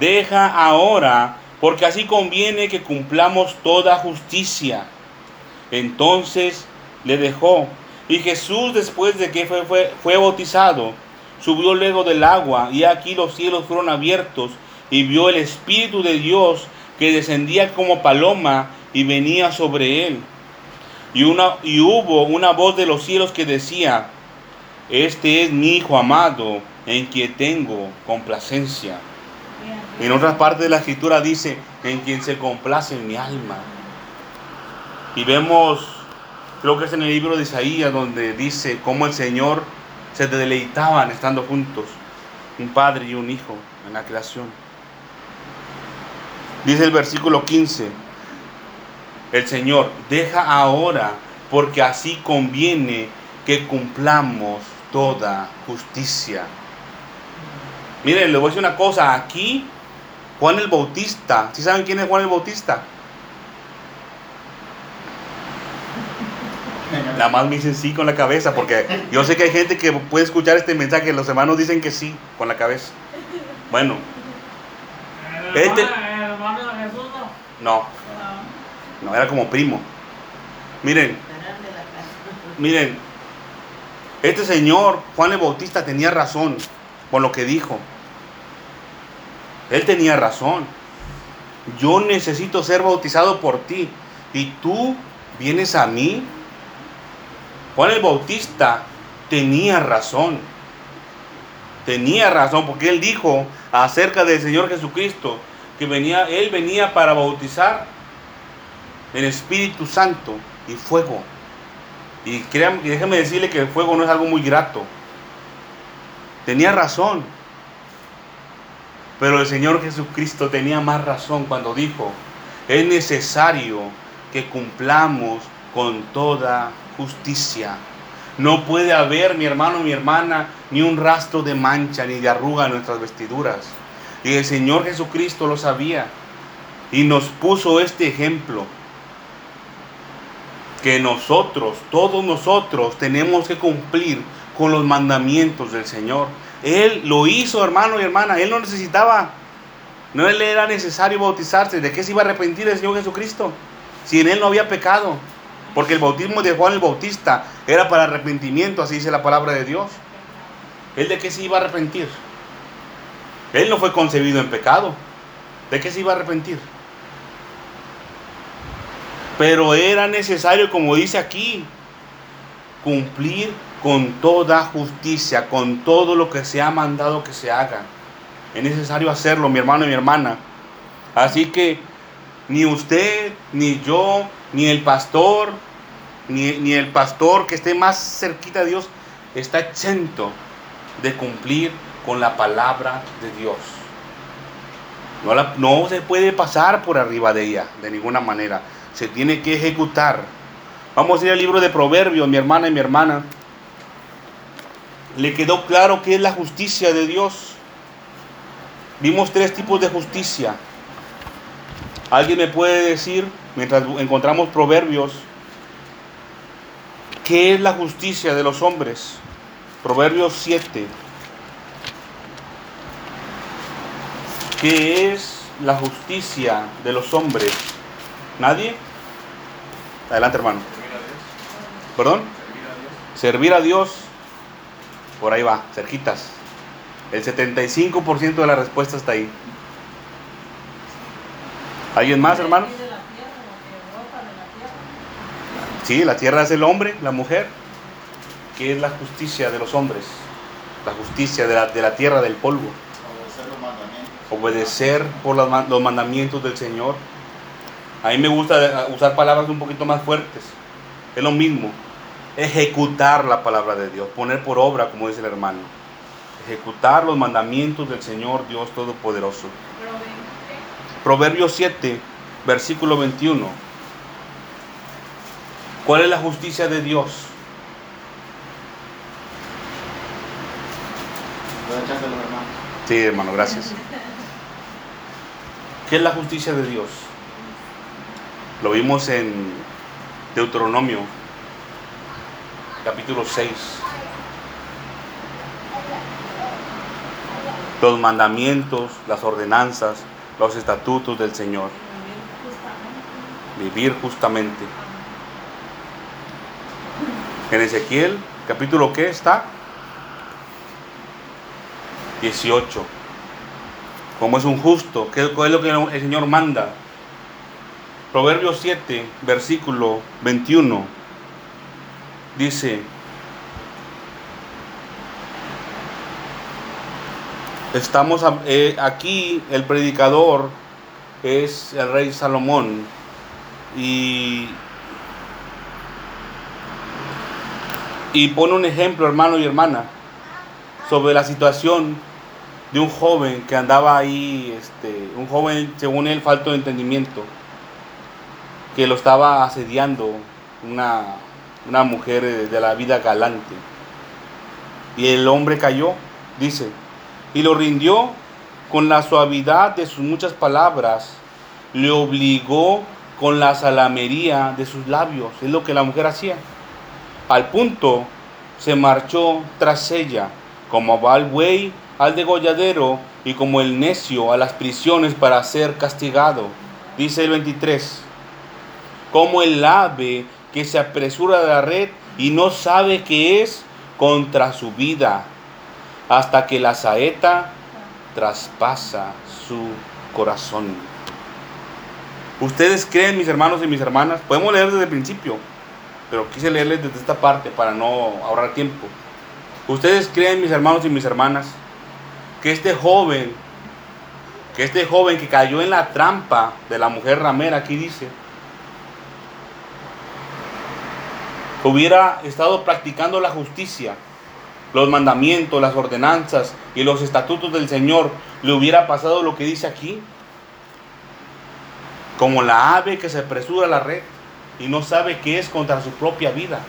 deja ahora, porque así conviene que cumplamos toda justicia. Entonces le dejó, y Jesús después de que fue, fue, fue bautizado, subió luego del agua, y aquí los cielos fueron abiertos, y vio el Espíritu de Dios que descendía como paloma y venía sobre él y, una, y hubo una voz de los cielos que decía, este es mi Hijo amado en quien tengo complacencia. En otras partes de la escritura dice, en quien se complace mi alma. Y vemos, creo que es en el libro de Isaías, donde dice cómo el Señor se deleitaban estando juntos, un padre y un hijo en la creación. Dice el versículo 15, el Señor, deja ahora, porque así conviene que cumplamos toda justicia. Miren, le voy a decir una cosa, aquí Juan el Bautista, ¿sí saben quién es Juan el Bautista? Nada más me dicen sí con la cabeza, porque yo sé que hay gente que puede escuchar este mensaje, los hermanos dicen que sí con la cabeza. Bueno. Este, no. No, era como primo. Miren, miren, este señor, Juan el Bautista, tenía razón con lo que dijo. Él tenía razón. Yo necesito ser bautizado por ti. Y tú vienes a mí. Juan el Bautista tenía razón. Tenía razón porque él dijo acerca del Señor Jesucristo que venía, él venía para bautizar en Espíritu Santo y fuego. Y, créanme, déjeme decirle que el fuego no es algo muy grato. Tenía razón. Pero el Señor Jesucristo tenía más razón cuando dijo, es necesario que cumplamos con toda justicia. No puede haber, mi hermano, mi hermana, ni un rastro de mancha ni de arruga en nuestras vestiduras. Y el Señor Jesucristo lo sabía y nos puso este ejemplo. Que nosotros, todos nosotros, tenemos que cumplir con los mandamientos del Señor. Él lo hizo, hermano y hermana. Él no necesitaba, no le era necesario bautizarse. ¿De qué se iba a arrepentir el Señor Jesucristo? Si en Él no había pecado. Porque el bautismo de Juan el Bautista era para arrepentimiento, así dice la palabra de Dios. ¿Él de qué se iba a arrepentir? Él no fue concebido en pecado. ¿De qué se iba a arrepentir? Pero era necesario, como dice aquí, cumplir con toda justicia, con todo lo que se ha mandado que se haga. Es necesario hacerlo, mi hermano y mi hermana. Así que ni usted, ni yo, ni el pastor, ni, el pastor que esté más cerquita de Dios está exento de cumplir con la palabra de Dios. No, no se puede pasar por arriba de ella de ninguna manera. Se tiene que ejecutar. Vamos a ir al libro de Proverbios, mi hermana y mi hermana. Le quedó claro que es la justicia de Dios. Vimos tres tipos de justicia. ¿Alguien me puede decir, mientras encontramos proverbios, qué es la justicia de los hombres? Proverbios 7. ¿Qué es la justicia de los hombres? ¿Nadie? Adelante, hermano. ¿Perdón? Servir a Dios. Por ahí va, cerquitas. El 75% de la respuesta está ahí. ¿Alguien más, hermano? Sí, la tierra es el hombre, la mujer, que es la justicia de los hombres, la justicia de la, de la tierra, del polvo. Obedecer por los mandamientos del Señor. A mí me gusta usar palabras un poquito más fuertes. Es lo mismo. Ejecutar la palabra de Dios, poner por obra, como dice el hermano. Ejecutar los mandamientos del Señor Dios Todopoderoso. Proverbios 7, versículo 21. ¿Cuál es la justicia de Dios? Sí, hermano, gracias. ¿Qué es la justicia de Dios? Lo vimos en Deuteronomio, capítulo 6. Los mandamientos, las ordenanzas, los estatutos del Señor. Vivir justamente. En Ezequiel, capítulo que está? 18. Como es un justo, ¿qué es lo que el Señor manda? Proverbios 7, versículo 21, dice, Estamos eh, aquí, el predicador es el rey Salomón y, y pone un ejemplo, hermano y hermana, sobre la situación de un joven que andaba ahí, este, un joven, según él, falto de entendimiento, que lo estaba asediando una, una mujer de la vida galante. Y el hombre cayó, dice, y lo rindió con la suavidad de sus muchas palabras, le obligó con la salamería de sus labios, es lo que la mujer hacía. Al punto se marchó tras ella, como va el buey al degolladero y como el necio a las prisiones para ser castigado. Dice el 23, como el ave que se apresura de la red y no sabe qué es contra su vida, hasta que la saeta traspasa su corazón. Ustedes creen, mis hermanos y mis hermanas, podemos leer desde el principio, pero quise leerles desde esta parte para no ahorrar tiempo. Ustedes creen, mis hermanos y mis hermanas, que este joven, que este joven que cayó en la trampa de la mujer ramera, aquí dice, hubiera estado practicando la justicia, los mandamientos, las ordenanzas y los estatutos del Señor, le hubiera pasado lo que dice aquí, como la ave que se apresura a la red y no sabe qué es contra su propia vida.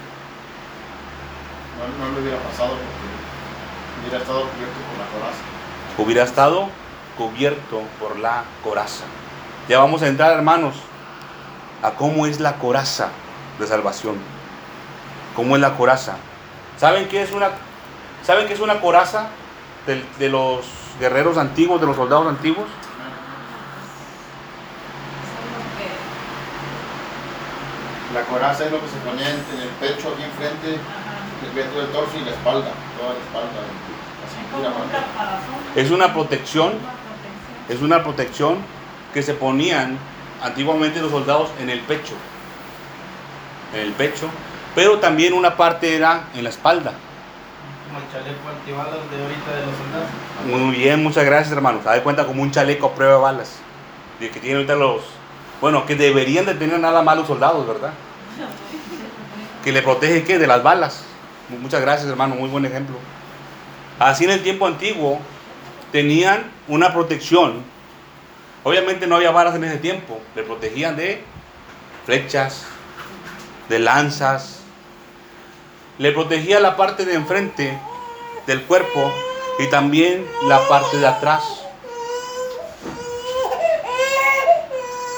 No, no le hubiera pasado porque hubiera estado cubierto por la coraza. Hubiera estado cubierto por la coraza. Ya vamos a entrar, hermanos, a cómo es la coraza de salvación. ¿Cómo es la coraza? ¿Saben qué es una, ¿saben qué es una coraza de, de los guerreros antiguos, de los soldados antiguos? La coraza es lo que se ponía en, en el pecho, aquí enfrente, dentro del torso y la espalda, toda la espalda. Es una protección, es una protección que se ponían antiguamente los soldados en el pecho. En el pecho, pero también una parte era en la espalda. El chaleco antibalas de ahorita de los soldados. Muy bien, muchas gracias, hermanos. Haz de cuenta como un chaleco a prueba de balas. De que tienen ahorita los. Bueno, que deberían de tener nada más los soldados, ¿verdad? Que le protege ¿qué? de las balas. Muchas gracias, hermano. Muy buen ejemplo. Así en el tiempo antiguo tenían una protección. Obviamente no había balas en ese tiempo. Le protegían de flechas, de lanzas. Le protegía la parte de enfrente del cuerpo y también la parte de atrás.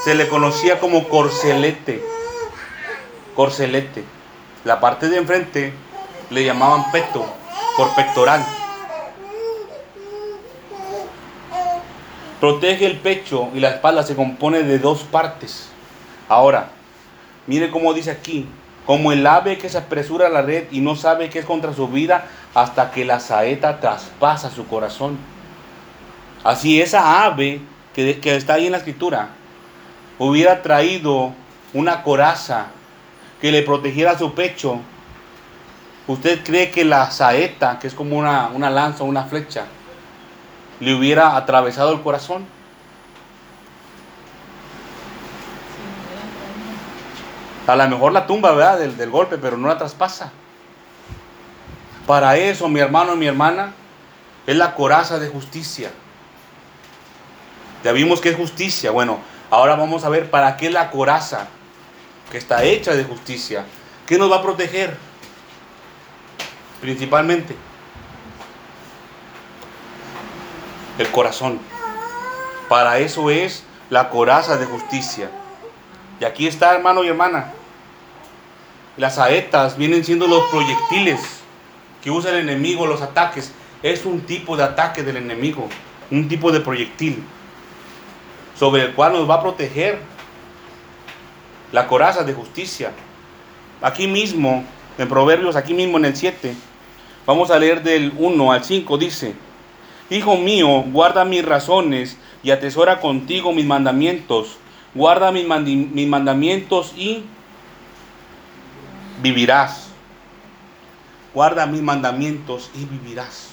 Se le conocía como corcelete. Corcelete. La parte de enfrente le llamaban peto, por pectoral. Protege el pecho y la espalda se compone de dos partes. Ahora, mire cómo dice aquí, como el ave que se apresura a la red y no sabe qué es contra su vida hasta que la saeta traspasa su corazón. Así esa ave que, está ahí en la escritura hubiera traído una coraza que le protegiera su pecho. ¿Usted cree que la saeta, que es como una, una lanza, una flecha, le hubiera atravesado el corazón? A lo mejor la tumba, ¿verdad? Del, del golpe, pero no la traspasa. Para eso, mi hermano y mi hermana, es la coraza de justicia. Ya vimos que es justicia. Bueno, ahora vamos a ver para qué la coraza, que está hecha de justicia, ¿qué nos va a proteger? Principalmente el corazón. Para eso es la coraza de justicia. Y aquí está, hermano y hermana. Las saetas vienen siendo los proyectiles que usa el enemigo, los ataques. Es un tipo de ataque del enemigo, un tipo de proyectil sobre el cual nos va a proteger la coraza de justicia. Aquí mismo, en Proverbios, aquí mismo en el 7, vamos a leer del 1 al 5, dice, Hijo mío, guarda mis razones y atesora contigo mis mandamientos. Guarda mis, mandamientos y vivirás. Guarda mis mandamientos y vivirás.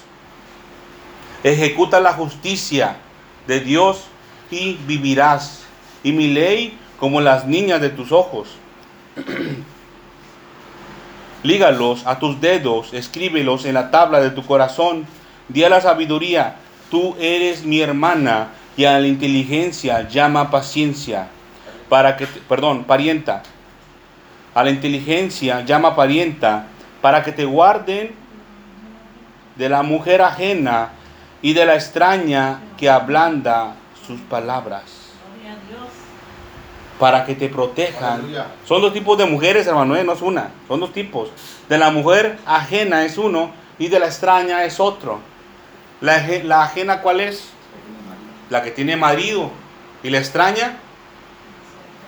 Ejecuta la justicia de Dios y vivirás. Y mi ley como las niñas de tus ojos. Lígalos a tus dedos, escríbelos en la tabla de tu corazón. Di a la sabiduría, tú eres mi hermana, y a la inteligencia llama paciencia. Para que, te- perdón, parienta. A la inteligencia llama parienta, para que te guarden de la mujer ajena y de la extraña que ablanda sus palabras. Para que te protejan. Son dos tipos de mujeres, hermano, ¿eh? no es una. Son dos tipos. De la mujer ajena es uno y de la extraña es otro. La, la ajena, ¿cuál es? La que tiene marido. Y la extraña,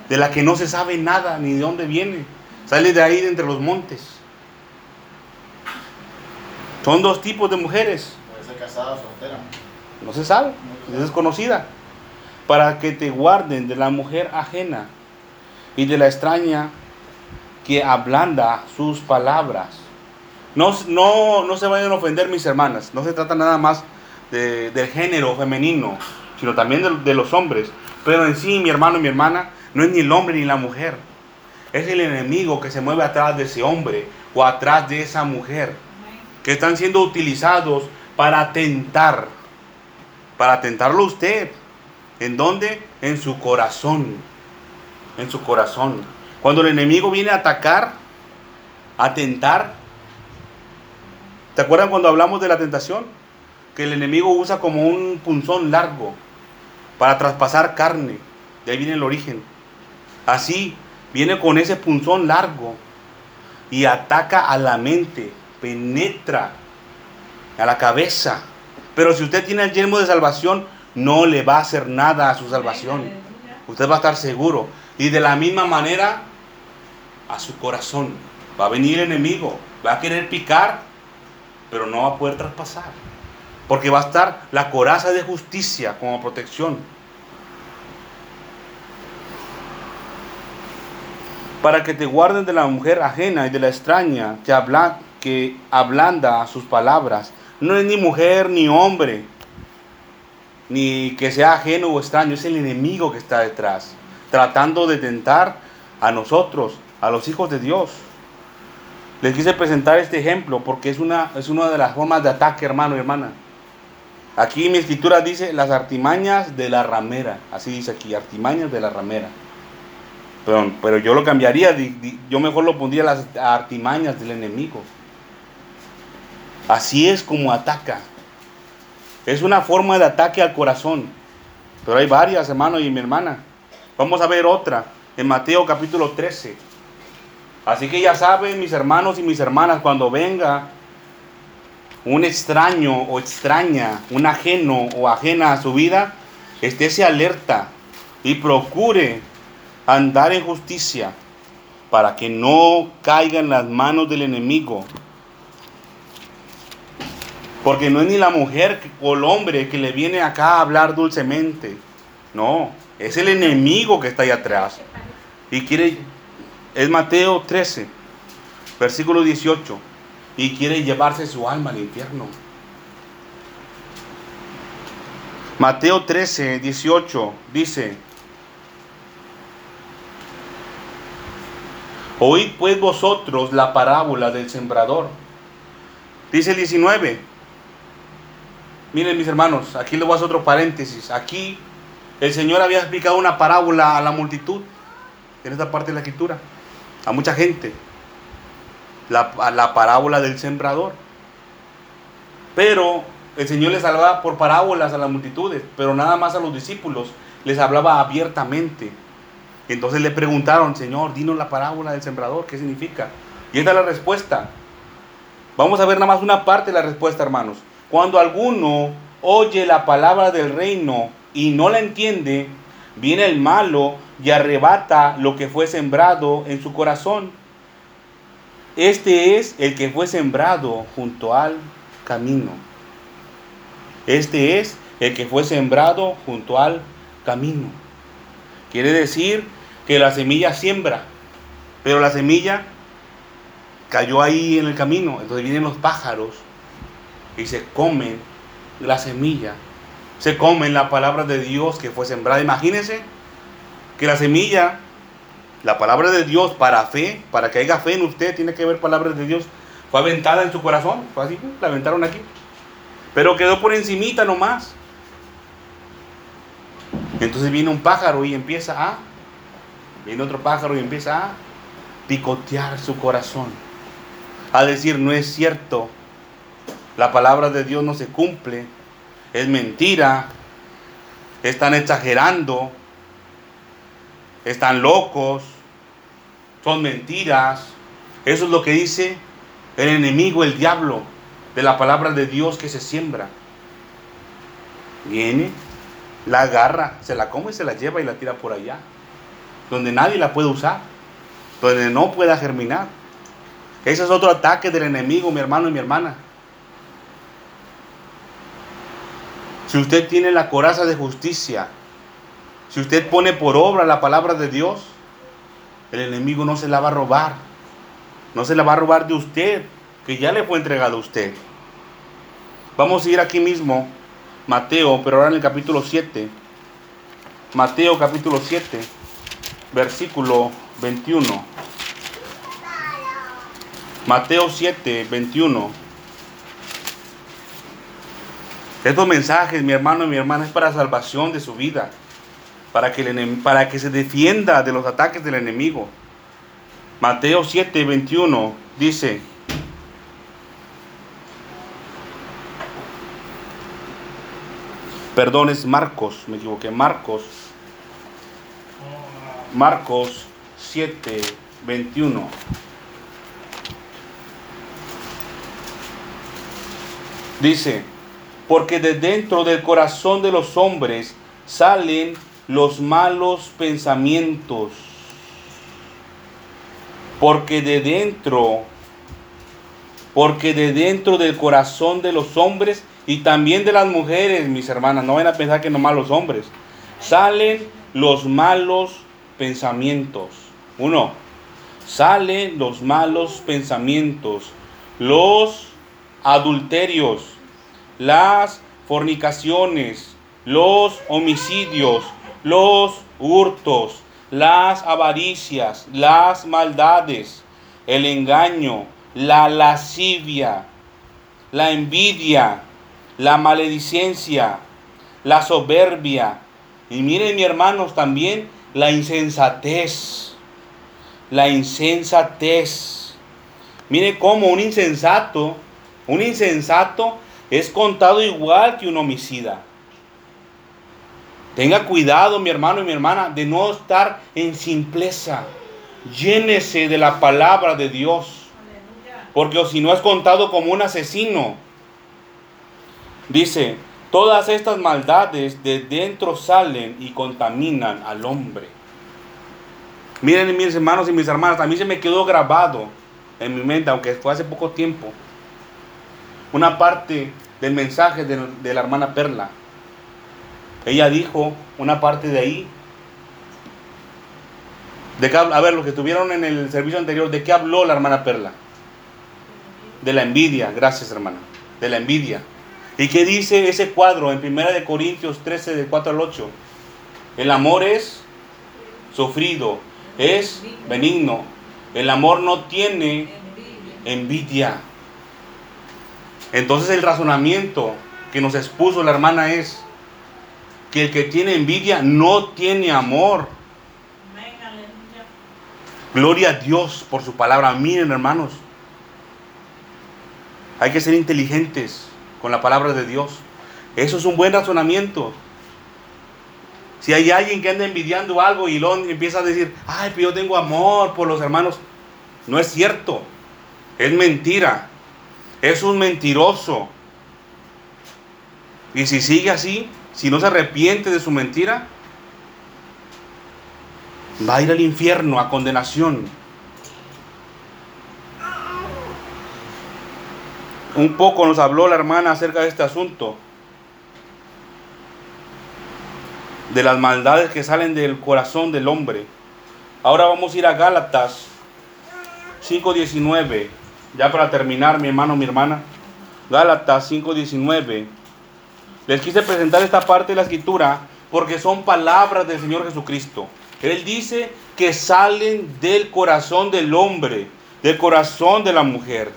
de la que no se sabe nada ni de dónde viene. Sale de ahí de entre los montes. Son dos tipos de mujeres. Puede ser casada o soltera. No se sabe, es desconocida. Para que te guarden de la mujer ajena y de la extraña que ablanda sus palabras. No, no, no se vayan a ofender mis hermanas. No se trata nada más de- del género femenino, sino también de, de los hombres. Pero en sí, mi hermano y mi hermana, no es ni el hombre ni la mujer. Es el enemigo que se mueve atrás de ese hombre o atrás de esa mujer. Que están siendo utilizados para tentar. Para tentarlo usted. ¿En dónde? En su corazón. En su corazón. Cuando el enemigo viene a atacar, a tentar. ¿Te acuerdan cuando hablamos de la tentación? Que el enemigo usa como un punzón largo para traspasar carne. De ahí viene el origen. Así, viene con ese punzón largo y ataca a la mente, penetra a la cabeza. Pero si usted tiene el yelmo de salvación, no le va a hacer nada a su salvación. Usted va a estar seguro. Y de la misma manera, a su corazón. Va a venir el enemigo, va a querer picar, pero no va a poder traspasar. Porque va a estar la coraza de justicia como protección. Para que te guarden de la mujer ajena y de la extraña que, habla, que ablanda sus palabras. No es ni mujer ni hombre, ni que sea ajeno o extraño, es el enemigo que está detrás, tratando de tentar a nosotros, a los hijos de Dios. Les quise presentar este ejemplo porque es una, es una de las formas de ataque, hermano y hermana. Aquí mi escritura dice las artimañas de la ramera. Así dice aquí, artimañas de la ramera. Pero, pero yo lo cambiaría, yo mejor lo pondría las artimañas del enemigo. Así es como ataca. Es una forma de ataque al corazón. Pero hay varias, hermano y mi hermana. Vamos a ver otra en Mateo capítulo 13. Así que ya saben, mis hermanos y mis hermanas, cuando venga un extraño o extraña, un ajeno o ajena a su vida, estése alerta y procure andar en justicia para que no caiga en las manos del enemigo. Porque no es ni la mujer o el hombre que le viene acá a hablar dulcemente. No, es el enemigo que está ahí atrás. Y quiere, es Mateo 13, versículo 18. Y quiere llevarse su alma al infierno. Mateo 13, 18 dice, Oíd pues vosotros la parábola del sembrador. Dice el 19. Miren mis hermanos, aquí le voy a hacer otro paréntesis. Aquí el Señor había explicado una parábola a la multitud, en esta parte de la escritura, a mucha gente. La, la parábola del sembrador. Pero el Señor les hablaba por parábolas a las multitudes, pero nada más a los discípulos les hablaba abiertamente. Entonces le preguntaron, Señor, dinos la parábola del sembrador, ¿qué significa? Y esta es la respuesta. Vamos a ver nada más una parte de la respuesta, hermanos. Cuando alguno oye la palabra del reino y no la entiende, viene el malo y arrebata lo que fue sembrado en su corazón. Este es el que fue sembrado junto al camino. Este es el que fue sembrado junto al camino. Quiere decir que la semilla siembra, pero la semilla cayó ahí en el camino. Entonces vienen los pájaros y se comen la semilla. Se comen la palabra de Dios que fue sembrada. Imagínense que la semilla, la palabra de Dios para fe, para que haya fe en usted, tiene que haber palabras de Dios. Fue aventada en su corazón. Fue así, la aventaron aquí. Pero quedó por encimita nomás. Entonces viene un pájaro y empieza a, viene otro pájaro y empieza a picotear su corazón, a decir, no es cierto, la palabra de Dios no se cumple, es mentira, están exagerando, están locos, son mentiras. Eso es lo que dice el enemigo, el diablo, de la palabra de Dios que se siembra. Viene, la agarra, se la come y se la lleva y la tira por allá, donde nadie la puede usar. donde no pueda germinar. Ese es otro ataque del enemigo, mi hermano y mi hermana. Si usted tiene la coraza de justicia, si usted pone por obra la palabra de Dios, el enemigo no se la va a robar. No se la va a robar de usted, que ya le fue entregado a usted. Vamos a ir aquí mismo, Mateo, pero ahora en el capítulo 7. Mateo capítulo 7, versículo 21. Mateo 7, 21. Estos mensajes, mi hermano y mi hermana, es para salvación de su vida para que, para que se defienda de los ataques del enemigo. Mateo 7, 21 dice, perdón, es Marcos, me equivoqué, Marcos, Marcos 7, 21. Dice, porque de dentro del corazón de los hombres salen los malos pensamientos. Porque de dentro, porque de dentro del corazón de los hombres y también de las mujeres, mis hermanas, no van a pensar que nomás los hombres, salen los malos pensamientos. Uno, salen los malos pensamientos, los adulterios, las fornicaciones, los homicidios, los hurtos, las avaricias, las maldades, el engaño, la lascivia, la envidia, la maledicencia, la soberbia. Y miren, mi hermanos, también la insensatez. La insensatez. Mire cómo un insensato, un insensato es contado igual que un homicida. Tenga cuidado, mi hermano y mi hermana, de no estar en simpleza. Llénese de la palabra de Dios. Porque si no es contado como un asesino. Dice, todas estas maldades de dentro salen y contaminan al hombre. Miren mis hermanos y mis hermanas, a mí se me quedó grabado en mi mente, aunque fue hace poco tiempo, una parte del mensaje de, de la hermana Perla. Ella dijo una parte de ahí. De a ver, los que estuvieron en el servicio anterior, ¿de qué habló la hermana Perla? De la envidia, gracias hermana, de la envidia. ¿Y qué dice ese cuadro en 1 de Corintios 13, de 4 al 8? El amor es sufrido, es benigno. El amor no tiene envidia. Entonces el razonamiento que nos expuso la hermana es, que el que tiene envidia no tiene amor. Gloria a Dios por su palabra. Miren, hermanos. Hay que ser inteligentes con la palabra de Dios. Eso es un buen razonamiento. Si hay alguien que anda envidiando algo y lo empieza a decir, ay, pero yo tengo amor por los hermanos, no es cierto. Es mentira. Es un mentiroso. Y si sigue así, si no se arrepiente de su mentira, va a ir al infierno, a condenación. Un poco nos habló la hermana acerca de este asunto, de las maldades que salen del corazón del hombre. Ahora vamos a ir a Gálatas 5.19, ya para terminar, mi hermano, mi hermana. Gálatas 5.19. Les quise presentar esta parte de la escritura porque son palabras del Señor Jesucristo. Él dice que salen del corazón del hombre, del corazón de la mujer.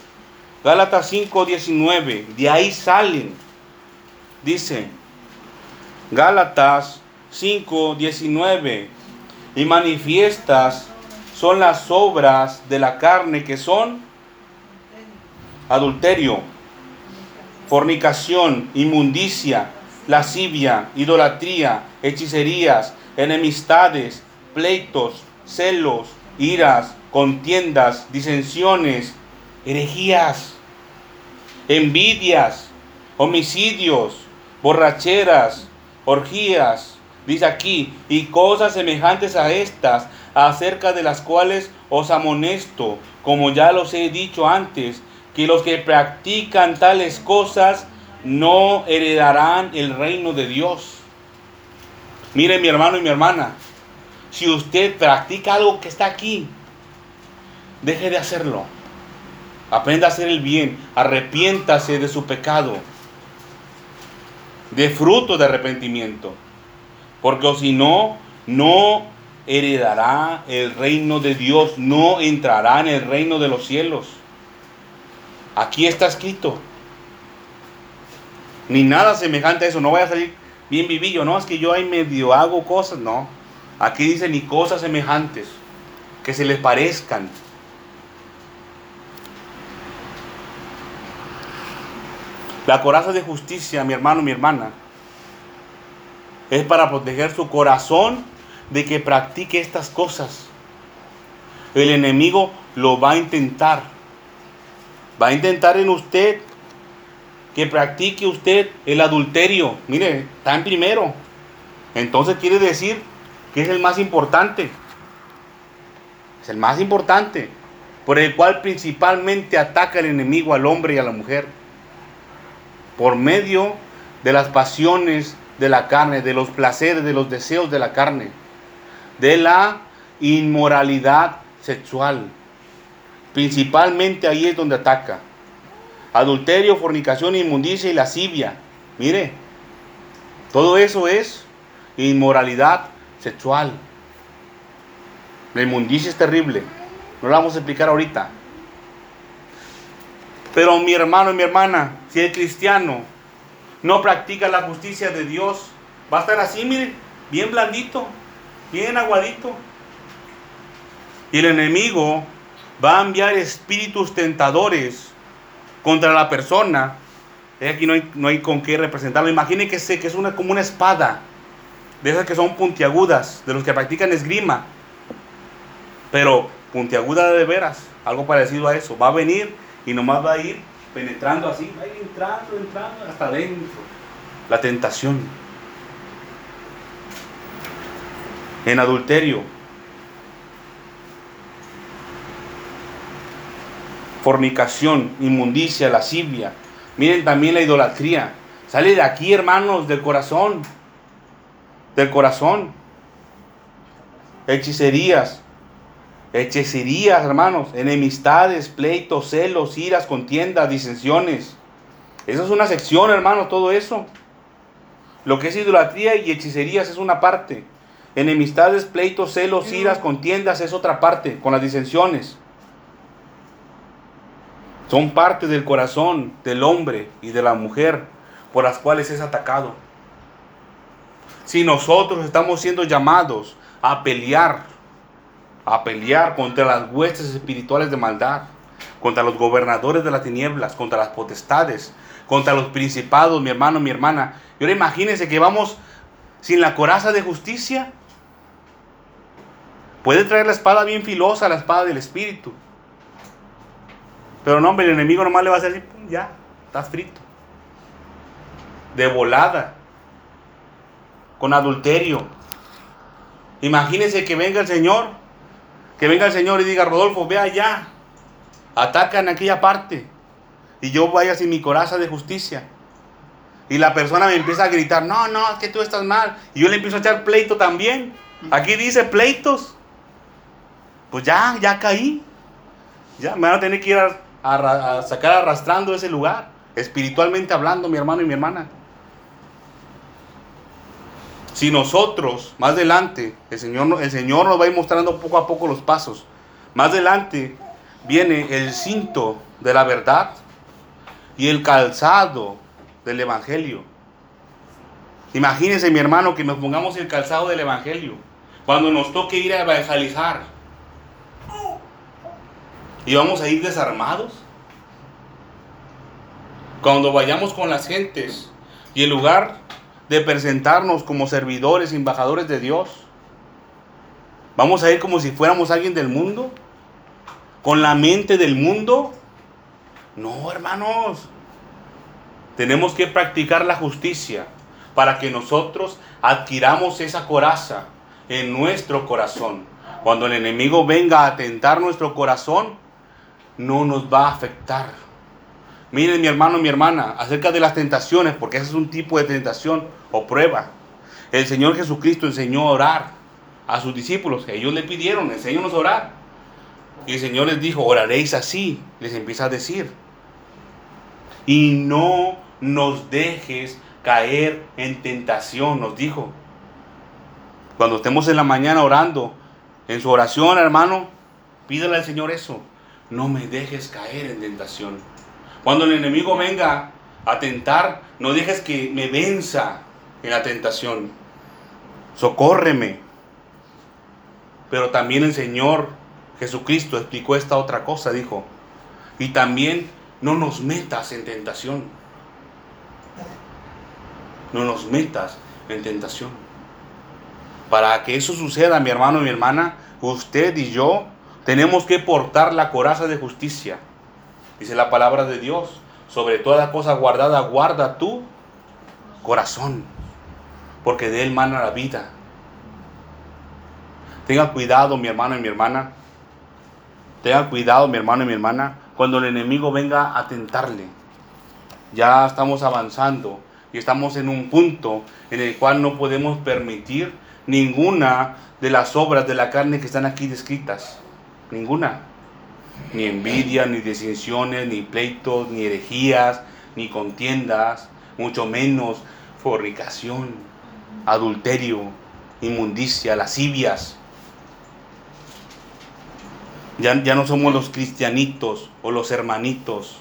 Gálatas 5:19, de ahí salen. Dice, Gálatas 5:19, y manifiestas son las obras de la carne que son adulterio fornicación, inmundicia, lascivia, idolatría, hechicerías, enemistades, pleitos, celos, iras, contiendas, disensiones, herejías, envidias, homicidios, borracheras, orgías, dice aquí, y cosas semejantes a estas, acerca de las cuales os amonesto, como ya los he dicho antes, que los que practican tales cosas no heredarán el reino de Dios. Mire mi hermano y mi hermana, si usted practica algo que está aquí, deje de hacerlo. Aprenda a hacer el bien, arrepiéntase de su pecado, de fruto de arrepentimiento. Porque si no, no heredará el reino de Dios, no entrará en el reino de los cielos. Aquí está escrito. Ni nada semejante a eso. No vaya a salir bien vivillo. No, es que yo ahí medio hago cosas. No. Aquí dice ni cosas semejantes que se les parezcan. La coraza de justicia, mi hermano, mi hermana, es para proteger su corazón de que practique estas cosas. El enemigo lo va a intentar. Va a intentar en usted que practique usted el adulterio. Mire, está en primero. Entonces quiere decir que es el más importante. Es el más importante. Por el cual principalmente ataca el enemigo al hombre y a la mujer. Por medio de las pasiones de la carne, de los placeres, de los deseos de la carne de la inmoralidad sexual. Principalmente ahí es donde ataca. Adulterio, fornicación, inmundicia y lascivia. Mire, todo eso es inmoralidad sexual. La inmundicia es terrible. No la vamos a explicar ahorita. Pero mi hermano y mi hermana, si el cristiano no practica la justicia de Dios, va a estar así, mire, bien blandito, bien aguadito. Y el enemigo va a enviar espíritus tentadores contra la persona. Aquí no hay, no hay con qué representarlo. Imagine que, que es una, como una espada, de esas que son puntiagudas, de los que practican esgrima. Pero puntiaguda de veras, algo parecido a eso. Va a venir y nomás va a ir penetrando así, va a ir entrando, entrando hasta adentro. La tentación. en adulterio, fornicación, inmundicia, lascivia. Miren también la idolatría. Sale de aquí, hermanos, del corazón. Del corazón. Hechicerías. Hechicerías, hermanos. Enemistades, pleitos, celos, iras, contiendas, disensiones. Esa es una sección, hermanos, todo eso. Lo que es idolatría y hechicerías es una parte. Enemistades, pleitos, celos, iras, contiendas es otra parte, con las disensiones. Son parte del corazón del hombre y de la mujer por las cuales es atacado. Si nosotros estamos siendo llamados a pelear, a pelear contra las huestes espirituales de maldad, contra los gobernadores de las tinieblas, contra las potestades, contra los principados, mi hermano, mi hermana. Y ahora imagínense que vamos sin la coraza de justicia, Puede traer la espada bien filosa, la espada del espíritu. Pero no, hombre, el enemigo nomás le va a hacer así, ya, estás frito. De volada. Con adulterio. Imagínense que venga el Señor. Que venga el Señor y diga, Rodolfo, ve allá. Ataca en aquella parte. Y yo vaya sin mi coraza de justicia. Y la persona me empieza a gritar, no, no, es que tú estás mal. Y yo le empiezo a echar pleito también. Aquí dice pleitos pues ya, ya caí. Ya me van a tener que ir a, sacar arrastrando ese lugar, espiritualmente hablando, mi hermano y mi hermana. Si nosotros, más adelante, el Señor, el Señor nos va a ir mostrando poco a poco los pasos. Más adelante viene el cinto de la verdad y el calzado del Evangelio. Imagínense, mi hermano, que nos pongamos el calzado del Evangelio. Cuando nos toque ir a evangelizar, ¿Y vamos a ir desarmados? Cuando vayamos con las gentes y en lugar de presentarnos como servidores, embajadores de Dios, vamos a ir como si fuéramos alguien del mundo, con la mente del mundo. No, hermanos. Tenemos que practicar la justicia para que nosotros adquiramos esa coraza en nuestro corazón Cuando el enemigo venga a tentar nuestro corazón, no nos va a afectar. Miren mi hermano, mi hermana, acerca de las tentaciones, porque ese es un tipo de tentación o prueba. El Señor Jesucristo enseñó a orar a sus discípulos. Ellos le pidieron, enséñanos a orar. Y el Señor les dijo, oraréis así. Les empieza a decir. Y no nos dejes caer en tentación, nos dijo. Cuando estemos en la mañana orando, en su oración, hermano, pídale al Señor eso. No me dejes caer en tentación. Cuando el enemigo venga a tentar, no dejes que me venza en la tentación. Socórreme. Pero también el Señor Jesucristo explicó esta otra cosa, dijo. Y también no nos metas en tentación. No nos metas en tentación. Para que eso suceda, mi hermano y mi hermana, usted y yo tenemos que portar la coraza de justicia. Dice la palabra de Dios. Sobre toda cosa guardada, guarda tu corazón. Porque de él mana la vida. Tenga cuidado, mi hermano y mi hermana. Tenga cuidado, mi hermano y mi hermana, cuando el enemigo venga a tentarle. Ya estamos avanzando y estamos en un punto en el cual no podemos permitir ninguna de las obras de la carne que están aquí descritas. Ninguna. Ni envidia, ni distinciones, ni pleitos, ni herejías, ni contiendas, mucho menos fornicación, adulterio, inmundicia, lascivias ya, no somos los cristianitos o los hermanitos.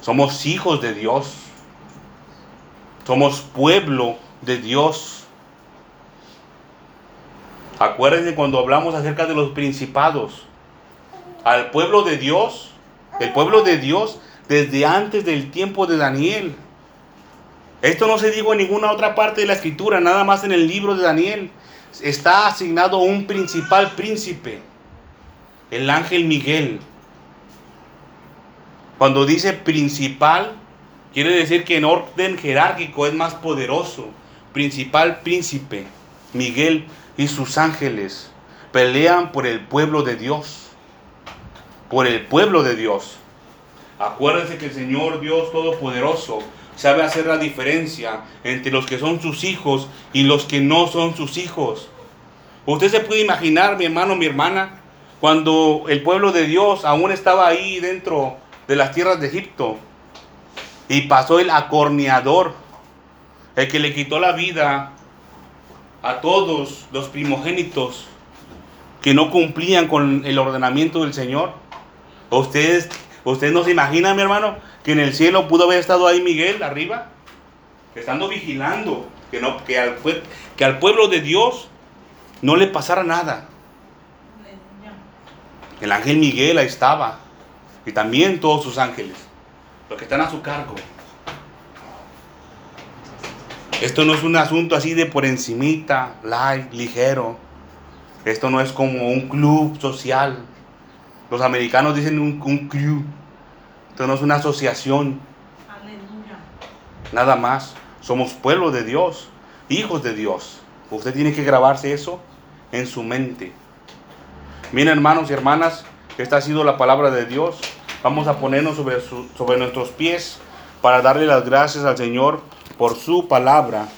Somos hijos de Dios. Somos pueblo de Dios. Acuérdense cuando hablamos acerca de los principados. Al pueblo de Dios, el pueblo de Dios desde antes del tiempo de Daniel. Esto no se dijo en ninguna otra parte de la escritura, nada más en el libro de Daniel. Está asignado un principal príncipe el ángel Miguel. Cuando dice principal, quiere decir que en orden jerárquico es más poderoso. Principal príncipe, Miguel y sus ángeles pelean por el pueblo de Dios. Por el pueblo de Dios. Acuérdense que el Señor Dios Todopoderoso sabe hacer la diferencia entre los que son sus hijos y los que no son sus hijos. Usted se puede imaginar, mi hermano, mi hermana, cuando el pueblo de Dios aún estaba ahí dentro de las tierras de Egipto y pasó el acorneador, el que le quitó la vida a todos los primogénitos que no cumplían con el ordenamiento del Señor. Ustedes, ustedes no se imaginan, mi hermano, que en el cielo pudo haber estado ahí Miguel arriba, estando vigilando que, no, que, al, que al pueblo de Dios no le pasara nada. El ángel Miguel ahí estaba. Y también todos sus ángeles. Los que están a su cargo. Esto no es un asunto así de por encimita, light, ligero. Esto no es como un club social. Los americanos dicen un, un club. Esto no es una asociación. Aleluya. Nada más. Somos pueblo de Dios, hijos de Dios. Usted tiene que grabarse eso en su mente. Miren hermanos y hermanas, esta ha sido la palabra de Dios. Vamos a ponernos sobre, sobre nuestros pies para darle las gracias al Señor por su palabra